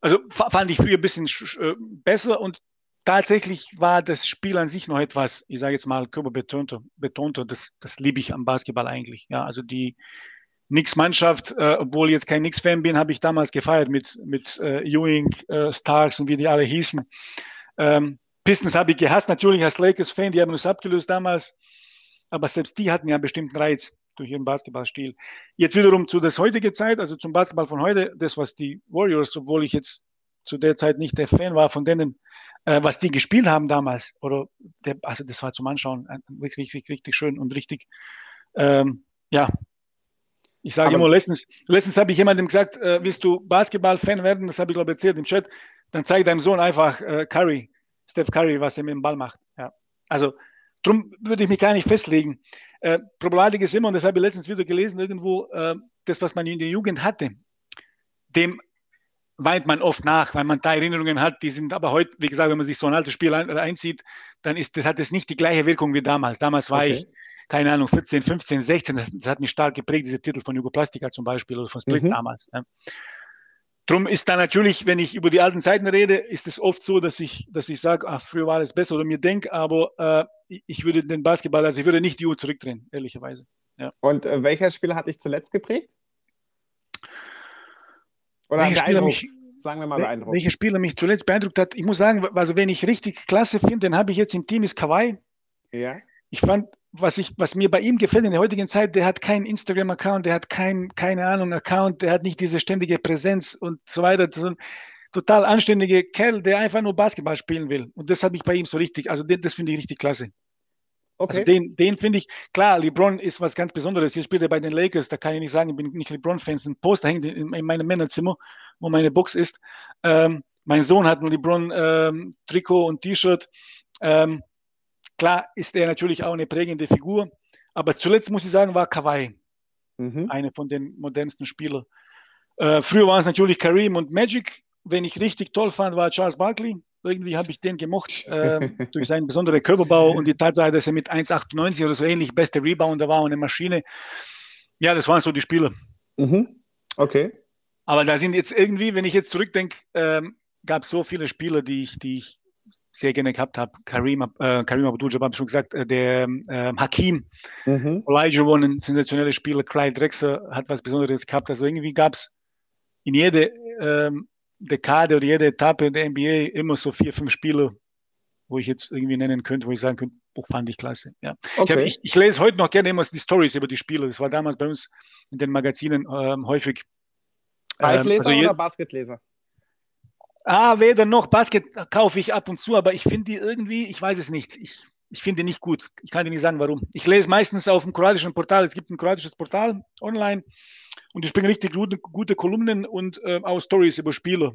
also fa- fand ich früher ein bisschen sch- äh, besser und tatsächlich war das Spiel an sich noch etwas, ich sage jetzt mal, körperbetonter, betonter. Das, das liebe ich am Basketball eigentlich. Ja, also die Knicks-Mannschaft, äh, obwohl ich jetzt kein Knicks-Fan bin, habe ich damals gefeiert mit, mit äh, Ewing, äh, Starks und wie die alle hießen. Ähm, Pistons habe ich gehasst, natürlich als Lakers-Fan, die haben uns abgelöst damals, aber selbst die hatten ja einen bestimmten Reiz durch ihren Basketballstil. Jetzt wiederum zu der heutigen Zeit, also zum Basketball von heute, das, was die Warriors, obwohl ich jetzt zu der Zeit nicht der Fan war von denen, äh, was die gespielt haben damals, oder der, also das war zum Anschauen ein- wirklich, richtig, richtig schön und richtig, ähm, ja. Ich sage immer, letztens, letztens habe ich jemandem gesagt, äh, willst du Basketball-Fan werden? Das habe ich, glaube ich, erzählt im Chat. Dann zeig deinem Sohn einfach äh, Curry, Steph Curry, was er mit dem Ball macht. Ja. Also, darum würde ich mich gar nicht festlegen. Äh, Problematik ist immer, und das habe ich letztens wieder gelesen, irgendwo, äh, das, was man in der Jugend hatte, dem weint man oft nach, weil man da Erinnerungen hat, die sind aber heute, wie gesagt, wenn man sich so ein altes Spiel ein, einzieht, dann ist, das hat es nicht die gleiche Wirkung wie damals. Damals war Okay. ich, keine Ahnung, 14, 15, 16, das, das hat mich stark geprägt, diese Titel von Jugoplastika zum Beispiel oder von Split Mhm. damals. Ja. Drum ist da natürlich, wenn ich über die alten Zeiten rede, ist es oft so, dass ich, dass ich sage, ach, früher war alles besser oder mir denke, aber äh, ich- würde den Basketball, also ich würde nicht die Uhr zurückdrehen, ehrlicherweise. Und äh, welcher Spieler hat dich zuletzt geprägt? Oder Spieler beeindruckt? mich- Sagen wir mal beeindruckt. Welcher Spieler mich zuletzt beeindruckt hat, ich muss sagen, also wenn ich richtig klasse finde, den habe ich jetzt im Team, ist Kawhi. Ja. Ich fand, was, ich, was mir bei ihm gefällt in der heutigen Zeit, der hat keinen Instagram-Account, der hat keinen, keine Ahnung, Account, der hat nicht diese ständige Präsenz und so weiter. So ein total anständiger Kerl, der einfach nur Basketball spielen will. Und das habe ich bei ihm so richtig, also den, das finde ich richtig klasse. Okay. Also den, den finde ich, klar, LeBron ist was ganz Besonderes. Hier spielt er bei den Lakers, da kann ich nicht sagen, ich bin nicht LeBron-Fan. Ein Poster hängt in, in meinem Männerzimmer, wo meine Box ist. Ähm, mein Sohn hat ein LeBron-Trikot und T-Shirt. Ähm, klar ist er natürlich auch eine prägende Figur, aber zuletzt muss ich sagen, war Kawhi mhm. eine von den modernsten Spielern. Äh, früher waren es natürlich Kareem und Magic. Wenn ich richtig toll fand, war Charles Barkley. Irgendwie habe ich den gemocht äh, durch seinen besonderen Körperbau und die Tatsache, dass er mit 1,98 oder so ähnlich beste Rebounder war und eine Maschine. Ja, das waren so die Spieler. Mhm. Okay. Aber da sind jetzt irgendwie, wenn ich jetzt zurückdenke, ähm, gab es so viele Spieler, die ich, die ich sehr gerne gehabt habe. Kareem, äh, Kareem Abdul-Jabbar habe ich schon gesagt, äh, der äh, Hakim, Mhm. Elijah war ein sensationeller Spieler, Clyde Drexler hat was Besonderes gehabt. Also irgendwie gab es in jeder ähm, Dekade oder jeder Etappe der NBA immer so vier, fünf Spieler, wo ich jetzt irgendwie nennen könnte, wo ich sagen könnte, Buch fand ich klasse. Ja. Ich, hab, Okay. ich, ich lese heute noch gerne immer die Stories über die Spieler. Das war damals bei uns in den Magazinen ähm, häufig. Ähm, Live-Leser also je- oder Basketleser? Ah, weder noch. Basket kaufe ich ab und zu, aber ich finde die irgendwie, ich weiß es nicht. Ich, ich finde die nicht gut. Ich kann dir nicht sagen, warum. Ich lese meistens auf dem kroatischen Portal. Es gibt ein kroatisches Portal online und die bringen richtig gute, gute Kolumnen und äh, auch Stories über Spieler.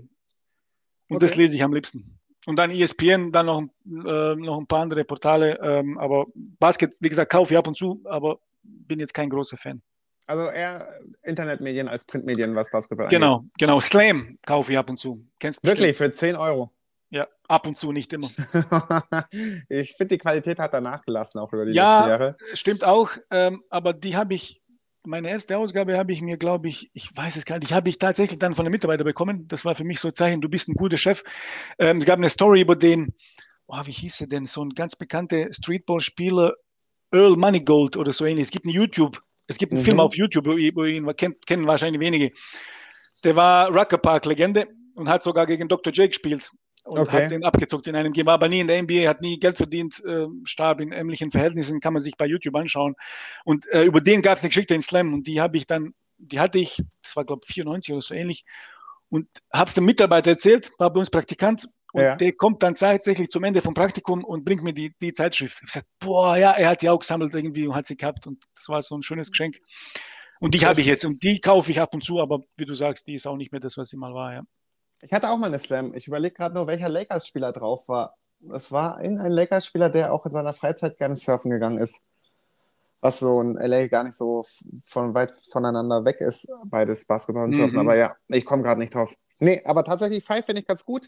Und das Okay. lese ich am liebsten. Und dann ESPN, dann noch, äh, noch ein paar andere Portale. Ähm, aber Basket, wie gesagt, kaufe ich ab und zu, aber bin jetzt kein großer Fan. Also eher Internetmedien als Printmedien, was Basketball angeht. Genau, genau. Slam kaufe ich ab und zu. Kennst du Wirklich, für 10 Euro. Ja, ab und zu, nicht immer. ich finde, die Qualität hat da nachgelassen, auch über die Ja. letzten Jahre. Stimmt auch, ähm, aber die habe ich, meine erste Ausgabe habe ich mir, glaube ich, ich weiß es gar nicht, habe ich tatsächlich dann von einem Mitarbeiter bekommen. Das war für mich so ein Zeichen, du bist ein guter Chef. Ähm, es gab eine Story über den, oh, wie hieß er denn, so ein ganz bekannter Streetball-Spieler, Earl Moneygold oder so ähnlich. Es gibt ein YouTube, es gibt einen Mhm. Film auf YouTube, über über ihn kennt, kennen wahrscheinlich wenige. Der war Rucker Park-Legende und hat sogar gegen Dr. J gespielt und Okay. hat den abgezockt in einem Game, aber nie in der NBA, hat nie Geld verdient, äh, starb in ähnlichen Verhältnissen, kann man sich bei YouTube anschauen. Und äh, über den gab es eine Geschichte in Slam und die habe ich dann, die hatte ich, das war glaube ich 94 oder so ähnlich, und habe es dem Mitarbeiter erzählt, war bei uns Praktikant und Ja. der kommt dann tatsächlich zum Ende vom Praktikum und bringt mir die, die Zeitschrift. Ich sage, boah, ja, er hat die auch gesammelt irgendwie und hat sie gehabt und das war so ein schönes Geschenk. Und die habe ich jetzt und die kaufe ich ab und zu, aber wie du sagst, die ist auch nicht mehr das, was sie mal war. Ja. Ich hatte auch mal eine Slam. Ich überlege gerade nur, welcher Lakers-Spieler drauf war. Es war irgendein Lakers-Spieler, der auch in seiner Freizeit gerne surfen gegangen ist. Was so in LA gar nicht so von weit voneinander weg ist, beides Basketball und Surfen. Mhm. Aber ja, ich komme gerade nicht drauf. Nee, aber tatsächlich Five finde ich ganz gut.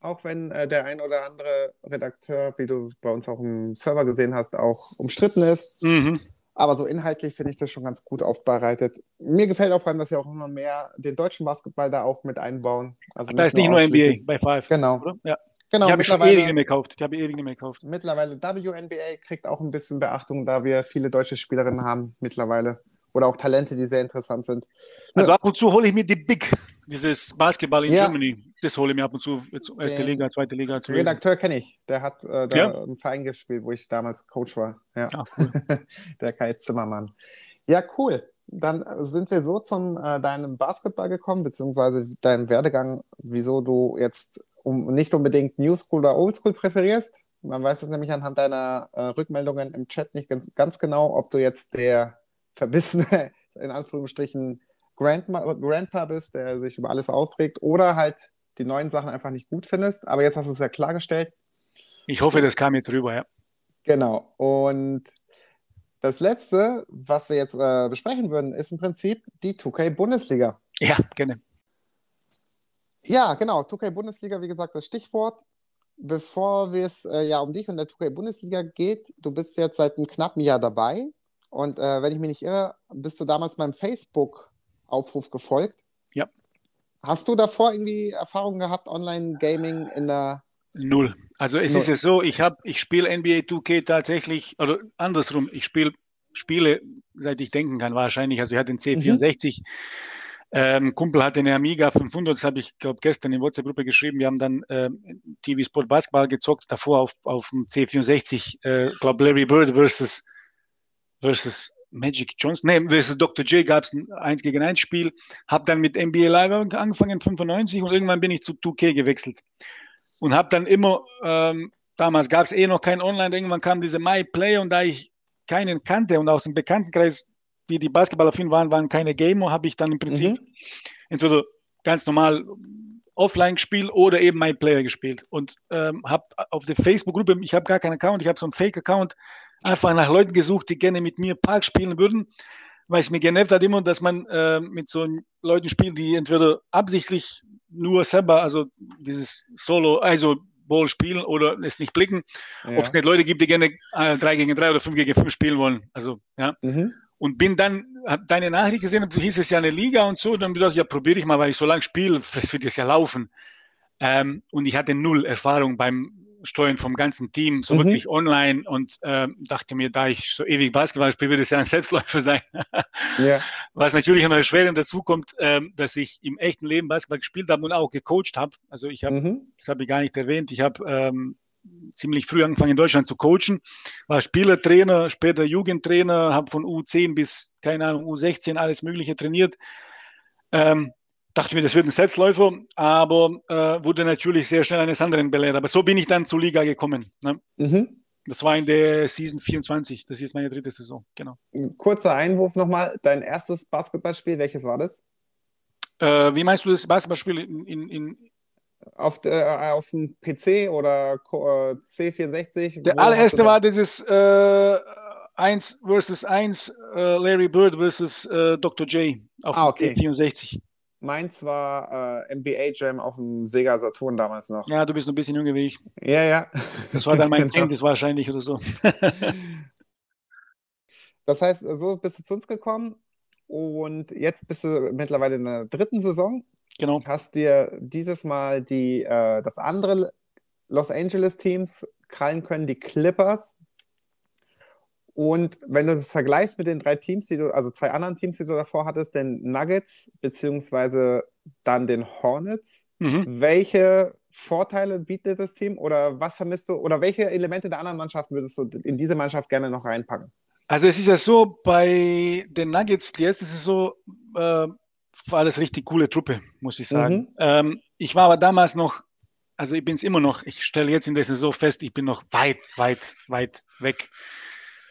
Auch wenn äh, der ein oder andere Redakteur, wie du bei uns auch im Server gesehen hast, auch umstritten ist. Mhm. Aber so inhaltlich finde ich das schon ganz gut aufbereitet. Mir gefällt auch vor allem, dass sie auch immer mehr den deutschen Basketball da auch mit einbauen. Also Da ist nicht nur NBA bei Five. Genau, Oder? Ja. genau. ich habe ewig mittlerweile, nicht mehr gekauft. Ich habe ewig mehr gekauft. mittlerweile WNBA kriegt auch ein bisschen Beachtung, da wir viele deutsche Spielerinnen haben mittlerweile. Oder auch Talente, die sehr interessant sind. Also ab und zu hole ich mir die Big, dieses Basketball in Ja. Germany. Das hole ich mir ab und zu. Jetzt erste Liga, zweite Liga. zu. Redakteur kenne ich. Der hat äh, da Ja? im Verein gespielt, wo ich damals Coach war. Ja. Ach, cool. der Kai Zimmermann. Ja, cool. Dann sind wir so zum äh, deinem Basketball gekommen, beziehungsweise deinem Werdegang, wieso du jetzt um, nicht unbedingt New School oder Old School präferierst. Man weiß es nämlich anhand deiner äh, Rückmeldungen im Chat nicht ganz, ganz genau, ob du jetzt der verbissene, in Anführungsstrichen, Grandma, Grandpa bist, der sich über alles aufregt, oder halt die neuen Sachen einfach nicht gut findest. Aber jetzt hast du es ja klargestellt. Ich hoffe, das kam jetzt rüber, ja. Genau. Und das letzte, was wir jetzt äh, besprechen würden, ist im Prinzip die 2K Bundesliga. Ja, gerne. Ja, genau. 2K Bundesliga, wie gesagt, das Stichwort. Bevor wir es äh, ja um dich und der 2K Bundesliga geht, du bist jetzt seit einem knappen Jahr dabei. Und äh, wenn ich mich nicht irre, bist du damals meinem Facebook-Aufruf gefolgt. Ja. Hast du davor irgendwie Erfahrungen gehabt, Online-Gaming in der. Null. Also es Null. ist ja so, ich habe, ich spiele NBA 2K tatsächlich, oder andersrum, ich spiele Spiele, seit ich denken kann, wahrscheinlich. Also ich hatte den C64. Ähm, Kumpel hatte eine Amiga 500, das habe ich, glaube gestern in WhatsApp-Gruppe geschrieben. Wir haben dann ähm, TV Sport Basketball gezockt, davor auf, auf dem C64, äh, glaube Larry Bird versus, versus Magic Johnson, nee, versus Dr. J gab es ein 1 gegen 1 Spiel, habe dann mit NBA Live angefangen, 95 und irgendwann bin ich zu 2K gewechselt und habe dann immer, ähm, damals gab es eh noch kein Online, irgendwann kam diese My Play und da ich keinen kannte und aus dem Bekanntenkreis, wie die Basketballaffin waren, waren keine Gamer, habe ich dann im Prinzip entweder ganz normal offline gespielt oder eben My Player gespielt und ähm, habe auf der Facebook-Gruppe, ich habe gar keinen Account, ich habe so einen Fake-Account, einfach nach Leuten gesucht, die gerne mit mir Park spielen würden, weil es mir genervt hat immer, dass man äh, mit so Leuten spielt, die entweder absichtlich nur selber, also dieses Solo, also Ball spielen oder es nicht blicken, Ja. ob es nicht Leute gibt, die gerne äh, 3 gegen 3 oder 5 gegen 5 spielen wollen. Also, ja. Mhm. Und bin dann, hab deine Nachricht gesehen, hieß es ja eine Liga und so, dann gedacht, ja, probiere ich mal, weil ich so lange spiele, das wird jetzt ja laufen. Ähm, und ich hatte null Erfahrung beim Steuern vom ganzen Team, so Mhm. wirklich online und ähm, dachte mir, da ich so ewig Basketball spiele, wird es ja ein Selbstläufer sein. Ja. Was natürlich noch erschwerend dazu kommt, ähm, dass ich im echten Leben Basketball gespielt habe und auch gecoacht habe. Also ich habe Mhm. das habe ich gar nicht erwähnt. Ich habe ähm, ziemlich früh angefangen in Deutschland zu coachen, war Spielertrainer, später Jugendtrainer, habe von U10 bis, keine Ahnung, U16 alles Mögliche trainiert. Ähm, dachte mir, das wird ein Selbstläufer, aber äh, wurde natürlich sehr schnell eines anderen belehrt. Aber so bin ich dann zur Liga gekommen. Ne? Mhm. Das war in der Season 24. Das ist jetzt meine dritte Saison. Genau. Kurzer Einwurf nochmal. Dein erstes Basketballspiel, welches war das? Äh, wie meinst du das Basketballspiel in, in, in Auf, äh, auf dem PC oder äh, C64? Der allererste war dieses äh, 1 versus 1, äh, Larry Bird versus äh, Dr. J auf Ah, okay. 64. Meins war äh, NBA Jam auf dem Sega Saturn damals noch. Ja, du bist ein bisschen jünger wie ich. Ja, ja. Das war dann mein Genau. zehntes wahrscheinlich oder so. Das heißt, so bist du zu uns gekommen und jetzt bist du mittlerweile in der dritten Saison. Genau. Hast dir dieses Mal die, äh, das andere Los Angeles Teams krallen können, die Clippers. Und wenn du das vergleichst mit den drei Teams, die du, also zwei anderen Teams, die du davor hattest, den Nuggets beziehungsweise dann den Hornets, Mhm. welche Vorteile bietet das Team oder was vermisst du oder welche Elemente der anderen Mannschaften würdest du in diese Mannschaft gerne noch reinpacken? Also es ist ja so, bei den Nuggets, die erste Saison äh, war das richtig coole Truppe, muss ich sagen. Mhm. Ähm, ich war aber damals noch, also ich bin es immer noch, ich stelle jetzt in der Saison fest, ich bin noch weit, weit, weit weg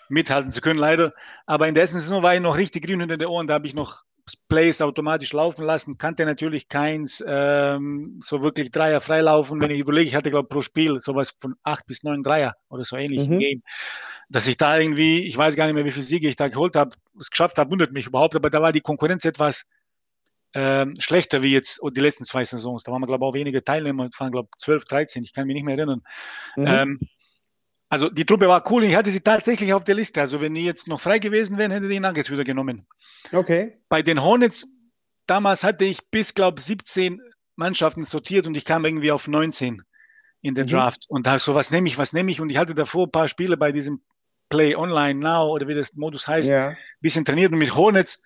mithalten zu können, leider. Aber in der ersten Saison war ich noch richtig grün hinter den Ohren, da habe ich noch Plays automatisch laufen lassen, kannte natürlich keins, ähm, so wirklich Dreier freilaufen. Wenn ich überlege, ich hatte, glaube pro Spiel sowas von acht bis neun Dreier oder so ähnlich im Mhm. Game. Dass ich da irgendwie, ich weiß gar nicht mehr, wie viele Siege ich da geholt habe, es geschafft habe, wundert mich überhaupt, aber da war die Konkurrenz etwas ähm, schlechter wie jetzt die letzten zwei Saisons. Da waren wir, glaube ich, auch weniger Teilnehmer, es waren, glaube ich, 12, 13, ich kann mich nicht mehr erinnern. Mhm. Ähm, Also die Truppe war cool. Ich hatte sie tatsächlich auf der Liste. Also wenn die jetzt noch frei gewesen wären, hätte ich die Nuggets wieder genommen. Okay. Bei den Hornets, damals hatte ich bis, glaube ich, 17 Mannschaften sortiert und ich kam irgendwie auf 19 in der Mhm. Draft. Und da so, was nehme ich, was nehme ich? Und ich hatte davor ein paar Spiele bei diesem Play Online Now oder wie das Modus heißt, Ja. ein bisschen trainiert und mit Hornets,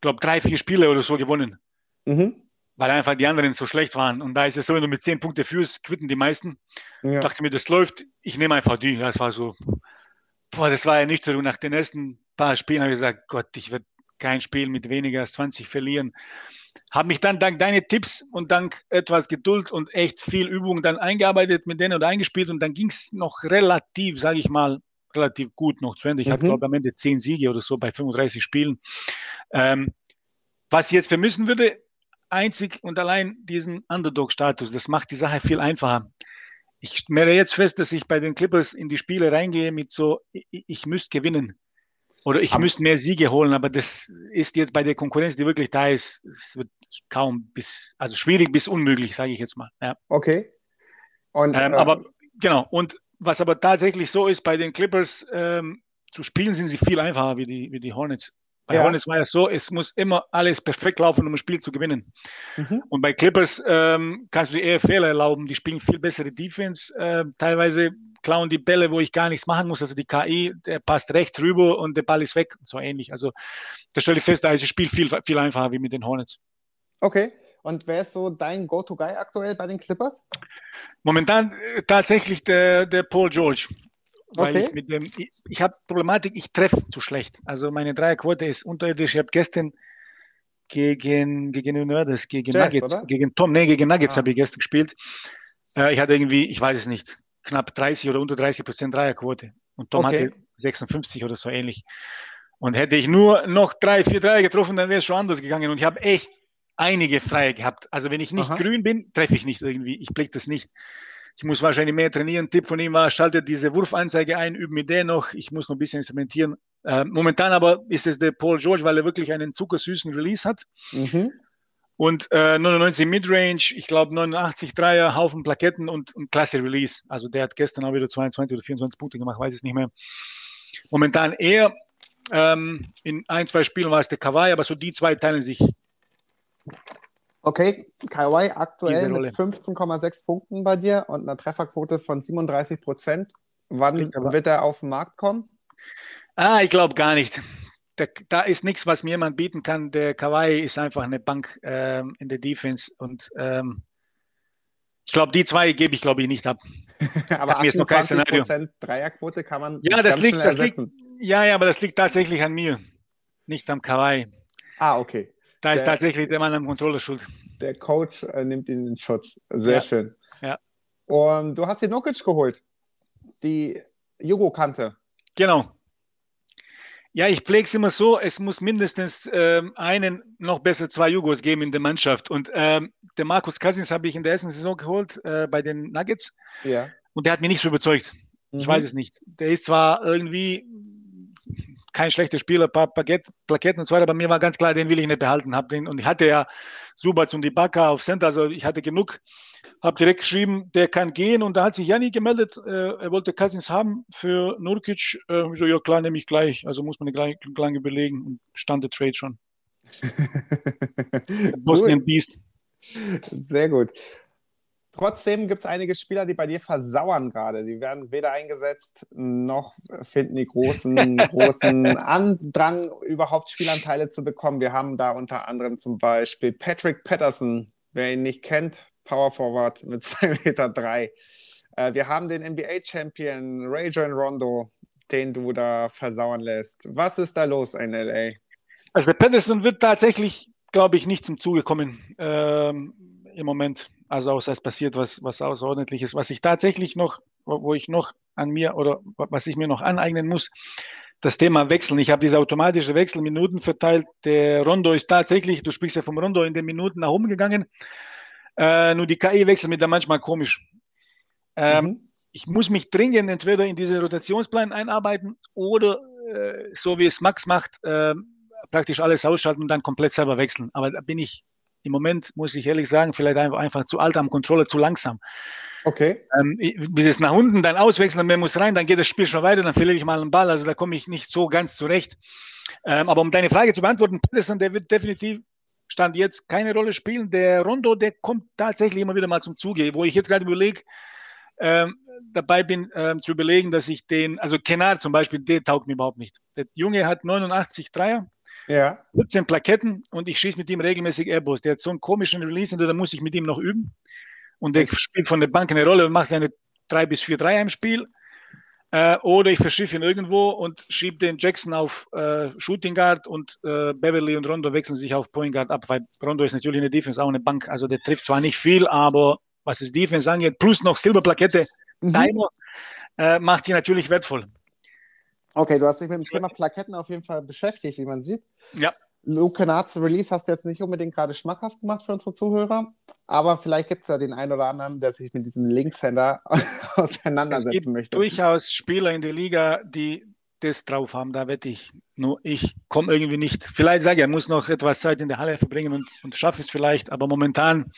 glaube drei, vier Spiele oder so gewonnen, Mhm. Weil einfach die anderen so schlecht waren. Und da ist es so, wenn du mit 10 Punkte führst, quitten die meisten. Ja. dachte mir, das läuft, ich nehme einfach die. Das war so, boah, das war Ernüchterung. Nach den ersten paar Spielen habe ich gesagt, Gott, ich werde kein Spiel mit weniger als 20 verlieren. Habe mich dann dank deiner Tipps und dank etwas Geduld und echt viel Übung dann eingearbeitet mit denen oder eingespielt und dann ging es noch relativ, sage ich mal, relativ gut noch zu Ende. Ich hatte, Mhm. glaube ich, am Ende 10 Siege oder so bei 35 Spielen. Ähm, was ich jetzt vermissen würde, einzig und allein diesen Underdog-Status, das macht die Sache viel einfacher ich stelle jetzt fest, dass ich bei den Clippers in die Spiele reingehe mit so, ich, ich müsste gewinnen. Oder ich Aber- müsste mehr Siege holen, aber das ist jetzt bei der Konkurrenz, die wirklich da ist, es wird kaum bis, also schwierig bis unmöglich, sage ich jetzt mal. Ja. Okay. Und, Ähm, äh, aber genau, und was aber tatsächlich so ist, bei den Clippers ähm, zu spielen sind sie viel einfacher wie die, wie die Hornets. Bei Ja. Hornets war es so, es muss immer alles perfekt laufen, um ein Spiel zu gewinnen. mhm. Und bei Clippers ähm, kannst du dir eher Fehler erlauben. Die spielen viel bessere Defense. Äh, teilweise klauen die Bälle, wo ich gar nichts machen muss. Also die KI, der passt rechts rüber und der Ball ist weg. So ähnlich. Also da stelle ich fest, da ist das Spiel viel, viel einfacher wie mit den Hornets. Okay. Und wer ist so dein Go-To-Guy aktuell bei den Clippers? Momentan äh, tatsächlich der, der Paul George. Weil Okay. ich mit dem, ich, ich habe Problematik, ich treffe zu schlecht. Also meine Dreierquote ist unterirdisch. Ich habe gestern gegen, gegen das? Gegen Jazz, Nuggets, oder? gegen Tom, nee, gegen Nuggets Ah. habe ich gestern gespielt. Äh, ich hatte irgendwie, ich weiß es nicht, knapp 30 oder unter 30 Prozent Dreierquote. Und Tom Okay. hatte 56 oder so ähnlich. Und hätte ich nur noch drei, vier Dreier getroffen, dann wäre es schon anders gegangen. Und ich habe echt einige freie gehabt. Also wenn ich nicht Aha. grün bin, treffe ich nicht irgendwie. Ich blick das nicht. Ich muss wahrscheinlich mehr trainieren. Tipp von ihm war, schaltet diese Wurfanzeige ein, üben mit der noch. Ich muss noch ein bisschen instrumentieren. Äh, momentan aber ist es der Paul George, weil er wirklich einen zuckersüßen Release hat. Mhm. Und äh, 99 Midrange, ich glaube 89 Dreier, Haufen Plaketten und ein klasse Release. Also der hat gestern auch wieder 22 oder 24 Punkte gemacht, weiß ich nicht mehr. Momentan eher ähm, in ein, zwei Spielen war es der Kawhi, aber so die zwei teilen sich. Okay, Kawhi aktuell mit 15,6 Punkten bei dir und einer Trefferquote von 37 Prozent. Wann wird er auf den Markt kommen? Ah, ich glaube gar nicht. Da, da ist nichts, was mir jemand bieten kann. Der Kawhi ist einfach eine Bank ähm, in der Defense und ähm, ich glaube, die zwei gebe ich, glaube ich, nicht ab. Aber mir jetzt noch kein 28 Szenario. Prozent Dreierquote kann man Ja, das liegt, das liegt, ja, ja, aber das liegt tatsächlich an mir, nicht am Kawhi. Ah, okay. Da ist Der- tatsächlich der Mann am Controller schuld. Der Coach äh, nimmt ihn in Schutz. Sehr Ja. schön. Ja. Und du hast die Nokic geholt. Die Jugo-Kante. Genau. Ja, ich pflege es immer so, es muss mindestens ähm, einen, noch besser zwei Jugos geben in der Mannschaft. Und ähm, der Markus Cousins habe ich in der ersten Saison geholt äh, bei den Nuggets Ja. und der hat mich nicht so überzeugt. Ich Mhm. weiß es nicht. Der ist zwar irgendwie kein schlechter Spieler, paar Plakett, Plaketten und so weiter, aber mir war ganz klar, den will ich nicht behalten. Hab den, und ich hatte ja Subac und Ibaka auf Center, also ich hatte genug. Habe direkt geschrieben, der kann gehen und da hat sich Janni gemeldet, äh, er wollte Cousins haben für Nurkic. Äh, so, ja klar, nehme ich gleich. Also muss man gleich lang überlegen und stand der Trade schon. Bosnian Beast. Sehr gut. Trotzdem gibt es einige Spieler, die bei dir versauern gerade. Die werden weder eingesetzt, noch finden die großen, großen Andrang, überhaupt Spielanteile zu bekommen. Wir haben da unter anderem zum Beispiel Patrick Patterson, wer ihn nicht kennt, Power Forward mit 2,3 Meter. Drei. Äh, wir haben den NBA-Champion Rajon Rondo, den du da versauern lässt. Was ist da los in LA? Also der Patterson wird tatsächlich, glaube ich, nicht zum Zuge kommen ähm, im Moment. Also außer es passiert was, was Außerordentliches. Was ich tatsächlich noch, wo ich noch an mir oder was ich mir noch aneignen muss, das Thema Wechseln. Ich habe diese automatische Wechsel Minuten verteilt. Der Rondo ist tatsächlich, du sprichst ja vom Rondo, in den Minuten nach oben gegangen. Äh, nur die KI wechselt mir da manchmal komisch. Ähm, Mhm. ich muss mich dringend entweder in diesen Rotationsplan einarbeiten oder äh, so wie es Max macht, äh, praktisch alles ausschalten und dann komplett selber wechseln. Aber da bin ich im Moment, muss ich ehrlich sagen, vielleicht einfach, zu alt am Kontrolle, zu langsam. Okay. Ähm, bis es nach unten, dann auswechseln, dann muss rein, dann geht das Spiel schon weiter, dann verliere ich mal einen Ball. Also da komme ich nicht so ganz zurecht. Ähm, aber um deine Frage zu beantworten, Patterson, der wird definitiv Stand jetzt keine Rolle spielen. Der Rondo, der kommt tatsächlich immer wieder mal zum Zuge, wo ich jetzt gerade überlege, ähm, dabei bin ähm, zu überlegen, dass ich den, also Kennard zum Beispiel, der taugt mir überhaupt nicht. Der Junge hat 89 Dreier, Ja. 17 Plaketten und ich schieße mit ihm regelmäßig Airbus. Der hat so einen komischen Release, da muss ich mit ihm noch üben. Und der spielt von der Bank eine Rolle und macht seine drei bis vier Dreier im Spiel. Äh, oder ich verschiffe ihn irgendwo und schiebe den Jackson auf äh, Shooting Guard und äh, Beverly und Rondo wechseln sich auf Point Guard ab, weil Rondo ist natürlich in der Defense auch eine Bank. Also der trifft zwar nicht viel, aber was das Defense angeht, plus noch Silberplakette, Mhm. Timer, äh, macht die natürlich wertvoll. Okay, du hast dich mit dem Thema Plaketten auf jeden Fall beschäftigt, wie man sieht. Ja. Luke Kennards Release hast du jetzt nicht unbedingt gerade schmackhaft gemacht für unsere Zuhörer, aber vielleicht gibt es ja den einen oder anderen, der sich mit diesem Linkshänder Es auseinandersetzen gibt möchte. durchaus Spieler in der Liga, die das drauf haben, da wette ich. Nur ich komme irgendwie nicht. Vielleicht sage ich, er muss noch etwas Zeit in der Halle verbringen und, und schaffe es vielleicht, aber momentan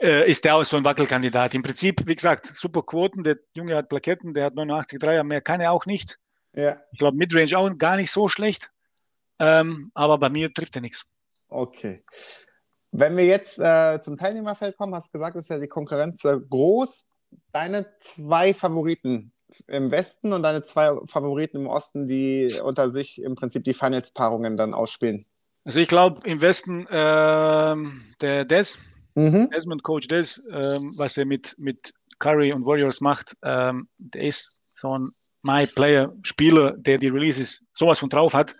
äh, ist der auch so ein Wackelkandidat. Im Prinzip, wie gesagt, super Quoten. Der Junge hat Plaketten, der hat 89 Dreier, mehr kann er auch nicht. Ja, Ich glaube, Midrange auch gar nicht so schlecht. Ähm, aber bei mir trifft er nichts. okay. Wenn wir jetzt äh, zum Teilnehmerfeld kommen, hast du gesagt, ist ja die Konkurrenz äh, groß. Deine zwei Favoriten im Westen und deine zwei Favoriten im Osten, die unter sich im Prinzip die Finals-Paarungen dann ausspielen. Also ich glaube im Westen ähm, der Des, Mhm. Desmond Coach Des, ähm, was er mit, mit Curry und Warriors macht, ähm, der ist so ein My-Player-Spieler, der die Releases sowas von drauf hat.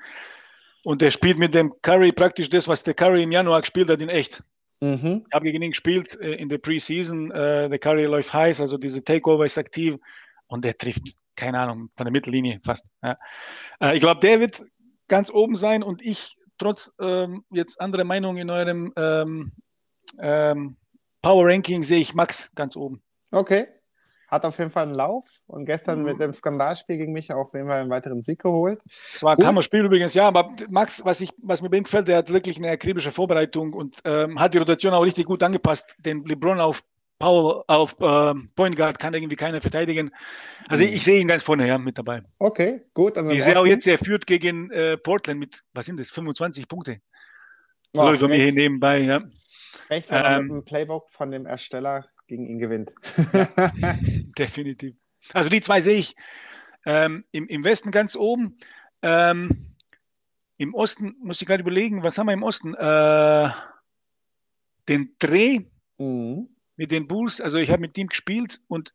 Und der spielt mit dem Curry praktisch das, was der Curry im Januar gespielt hat, in echt. Mhm. Ich habe gegen ihn gespielt äh, in der Preseason. Äh, der Curry läuft heiß, also diese Takeover ist aktiv und der trifft, keine Ahnung, von der Mittellinie fast. Ja. Äh, ich glaube, der wird ganz oben sein und ich, trotz ähm, jetzt anderer Meinung in eurem ähm, ähm, Power Ranking, sehe ich Max ganz oben. Okay. Hat auf jeden Fall einen Lauf und gestern Mhm. mit dem Skandalspiel gegen mich auch auf jeden Fall einen weiteren Sieg geholt. Es war ein Gut. Hammerspiel übrigens, ja, aber Max, was, ich, was mir bei ihm gefällt, der hat wirklich eine akribische Vorbereitung und ähm, hat die Rotation auch richtig gut angepasst. Den LeBron auf Powell, auf ähm, Point Guard kann irgendwie keiner verteidigen. Also Mhm. ich, ich sehe ihn ganz vorne her mit dabei. Okay, gut. Im Ich sehe auch jetzt, er führt gegen äh, Portland mit, was sind das, 25 Punkte. Läuft mir hier nebenbei, ja. recht, er Ähm, mit dem Playbook von dem Ersteller gegen ihn gewinnt. Definitiv. Also die zwei sehe ich ähm, im, im Westen ganz oben. Ähm, Im Osten muss ich gerade überlegen, was haben wir im Osten? Äh, den Dreh mhm. mit den Bulls, also ich habe mit ihm gespielt und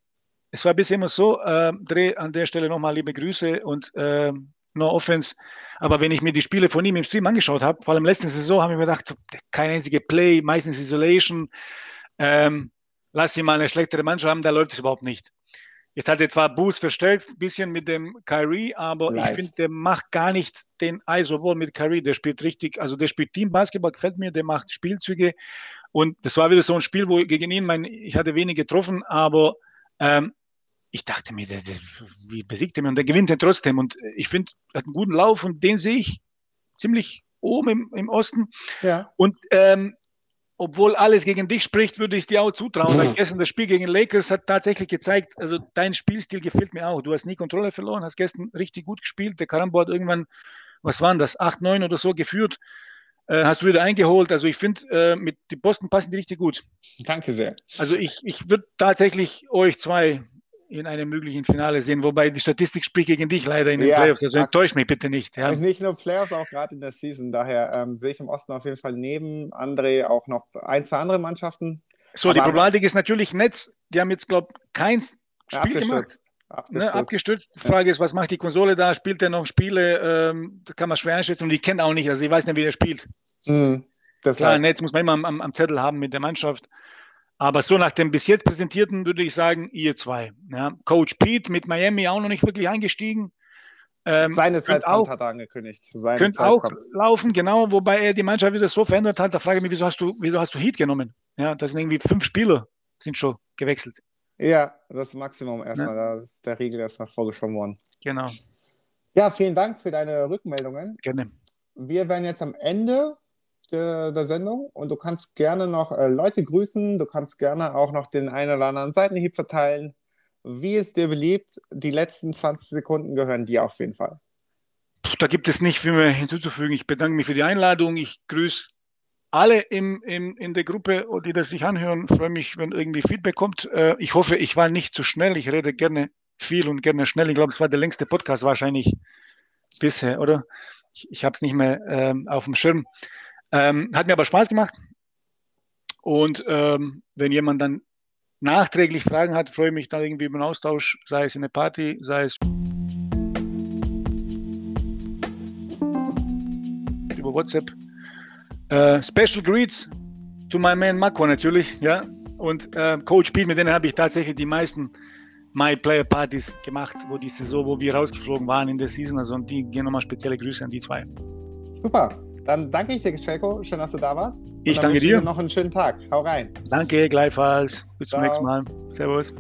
es war bisher immer so, äh, Dreh an der Stelle nochmal liebe Grüße und äh, no offense, aber wenn ich mir die Spiele von ihm im Stream angeschaut habe, vor allem letzte Saison, habe ich mir gedacht, kein einzige Play, meistens Isolation, ähm, lass ihn mal eine schlechtere Mannschaft haben, da läuft es überhaupt nicht. Jetzt hat er zwar Boost verstärkt, ein bisschen mit dem Kyrie, aber Leicht. ich finde, der macht gar nicht den ISO-Ball mit Kyrie. Der spielt richtig, also der spielt Team-Basketball, gefällt mir, der macht Spielzüge. Und das war wieder so ein Spiel, wo gegen ihn, mein, ich hatte wenig getroffen, aber ähm, ich dachte mir, der, der, wie besiegt er mir? Und der gewinnt er trotzdem. Und ich finde, er hat einen guten Lauf und den sehe ich ziemlich oben im, im Osten. Ja. Und ähm, obwohl alles gegen dich spricht, würde ich dir auch zutrauen. Weil gestern das Spiel gegen Lakers hat tatsächlich gezeigt, also dein Spielstil gefällt mir auch. Du hast nie Kontrolle verloren, hast gestern richtig gut gespielt. Der Karambo hat irgendwann, was waren das, 8, 9 oder so geführt. Äh, hast du wieder eingeholt. Also ich finde, äh, mit die Boston passen die richtig gut. Danke sehr. Also ich, ich würde tatsächlich euch zwei in einem möglichen Finale sehen, wobei die Statistik spricht gegen dich leider in den Ja, Playoffs. Also enttäuscht mich bitte nicht. Ja. Nicht nur Playoffs, auch gerade in der Season. Daher ähm, sehe ich im Osten auf jeden Fall neben André auch noch ein, zwei andere Mannschaften. So, die Aber- Problematik ist natürlich Netz. Die haben jetzt, glaube ich, kein Spiel gemacht. abgestürzt. Ne, Abgestürzt. Die Frage ist, was macht die Konsole da? Spielt er noch Spiele? Ähm, das kann man schwer einschätzen und die kennt auch nicht. Also ich weiß nicht, wie er spielt. Mhm. Das Klar, Netz muss man immer am, am Zettel haben mit der Mannschaft. Aber so nach dem bis jetzt präsentierten würde ich sagen, ihr zwei. Ja. Coach Pete mit Miami auch noch nicht wirklich eingestiegen. Ähm, seine Zeit auch, hat er angekündigt. Seine könnte Zeit auch kommt. laufen, genau, wobei er die Mannschaft wieder so verändert hat. Da frage ich mich, wieso hast du, wieso hast du Heat genommen? Ja, das sind irgendwie fünf Spieler, sind schon gewechselt. Ja, das Maximum erstmal. Da ist der Riegel erstmal vorgeschoben worden. Genau, Ja, vielen Dank für deine Rückmeldungen. gerne. Wir werden jetzt am Ende der, der Sendung und du kannst gerne noch äh, Leute grüßen. Du kannst gerne auch noch den einen oder anderen Seitenhieb verteilen. Wie es dir beliebt, die letzten 20 Sekunden gehören dir auf jeden Fall. Da gibt es nicht viel mehr hinzuzufügen. Ich bedanke mich für die Einladung. Ich grüße alle im, im, in der Gruppe, die das sich anhören. Freue mich, wenn irgendwie Feedback kommt. Äh, Ich hoffe, ich war nicht zu schnell. Ich rede gerne viel und gerne schnell. Ich glaube, es war der längste Podcast wahrscheinlich bisher, oder? Ich, ich habe es nicht mehr ähm, auf dem Schirm. Ähm, hat mir aber Spaß gemacht. Und ähm, wenn jemand dann nachträglich Fragen hat, freue ich mich dann irgendwie über einen Austausch, sei es in der Party, sei es über WhatsApp. Äh, Special Greets to my man Mako natürlich, ja. Und äh, Coach Pete, mit denen habe ich tatsächlich die meisten My Player Partys gemacht, wo die Saison, wo wir rausgeflogen waren in der Season. Also und die gehen nochmal spezielle Grüße an die zwei. Super. Dann danke ich dir, Celko. Schön, dass du da warst. Ich danke dir. noch einen schönen Tag. Hau rein. Danke, gleichfalls. Bis zum Ciao. nächsten Mal. Servus.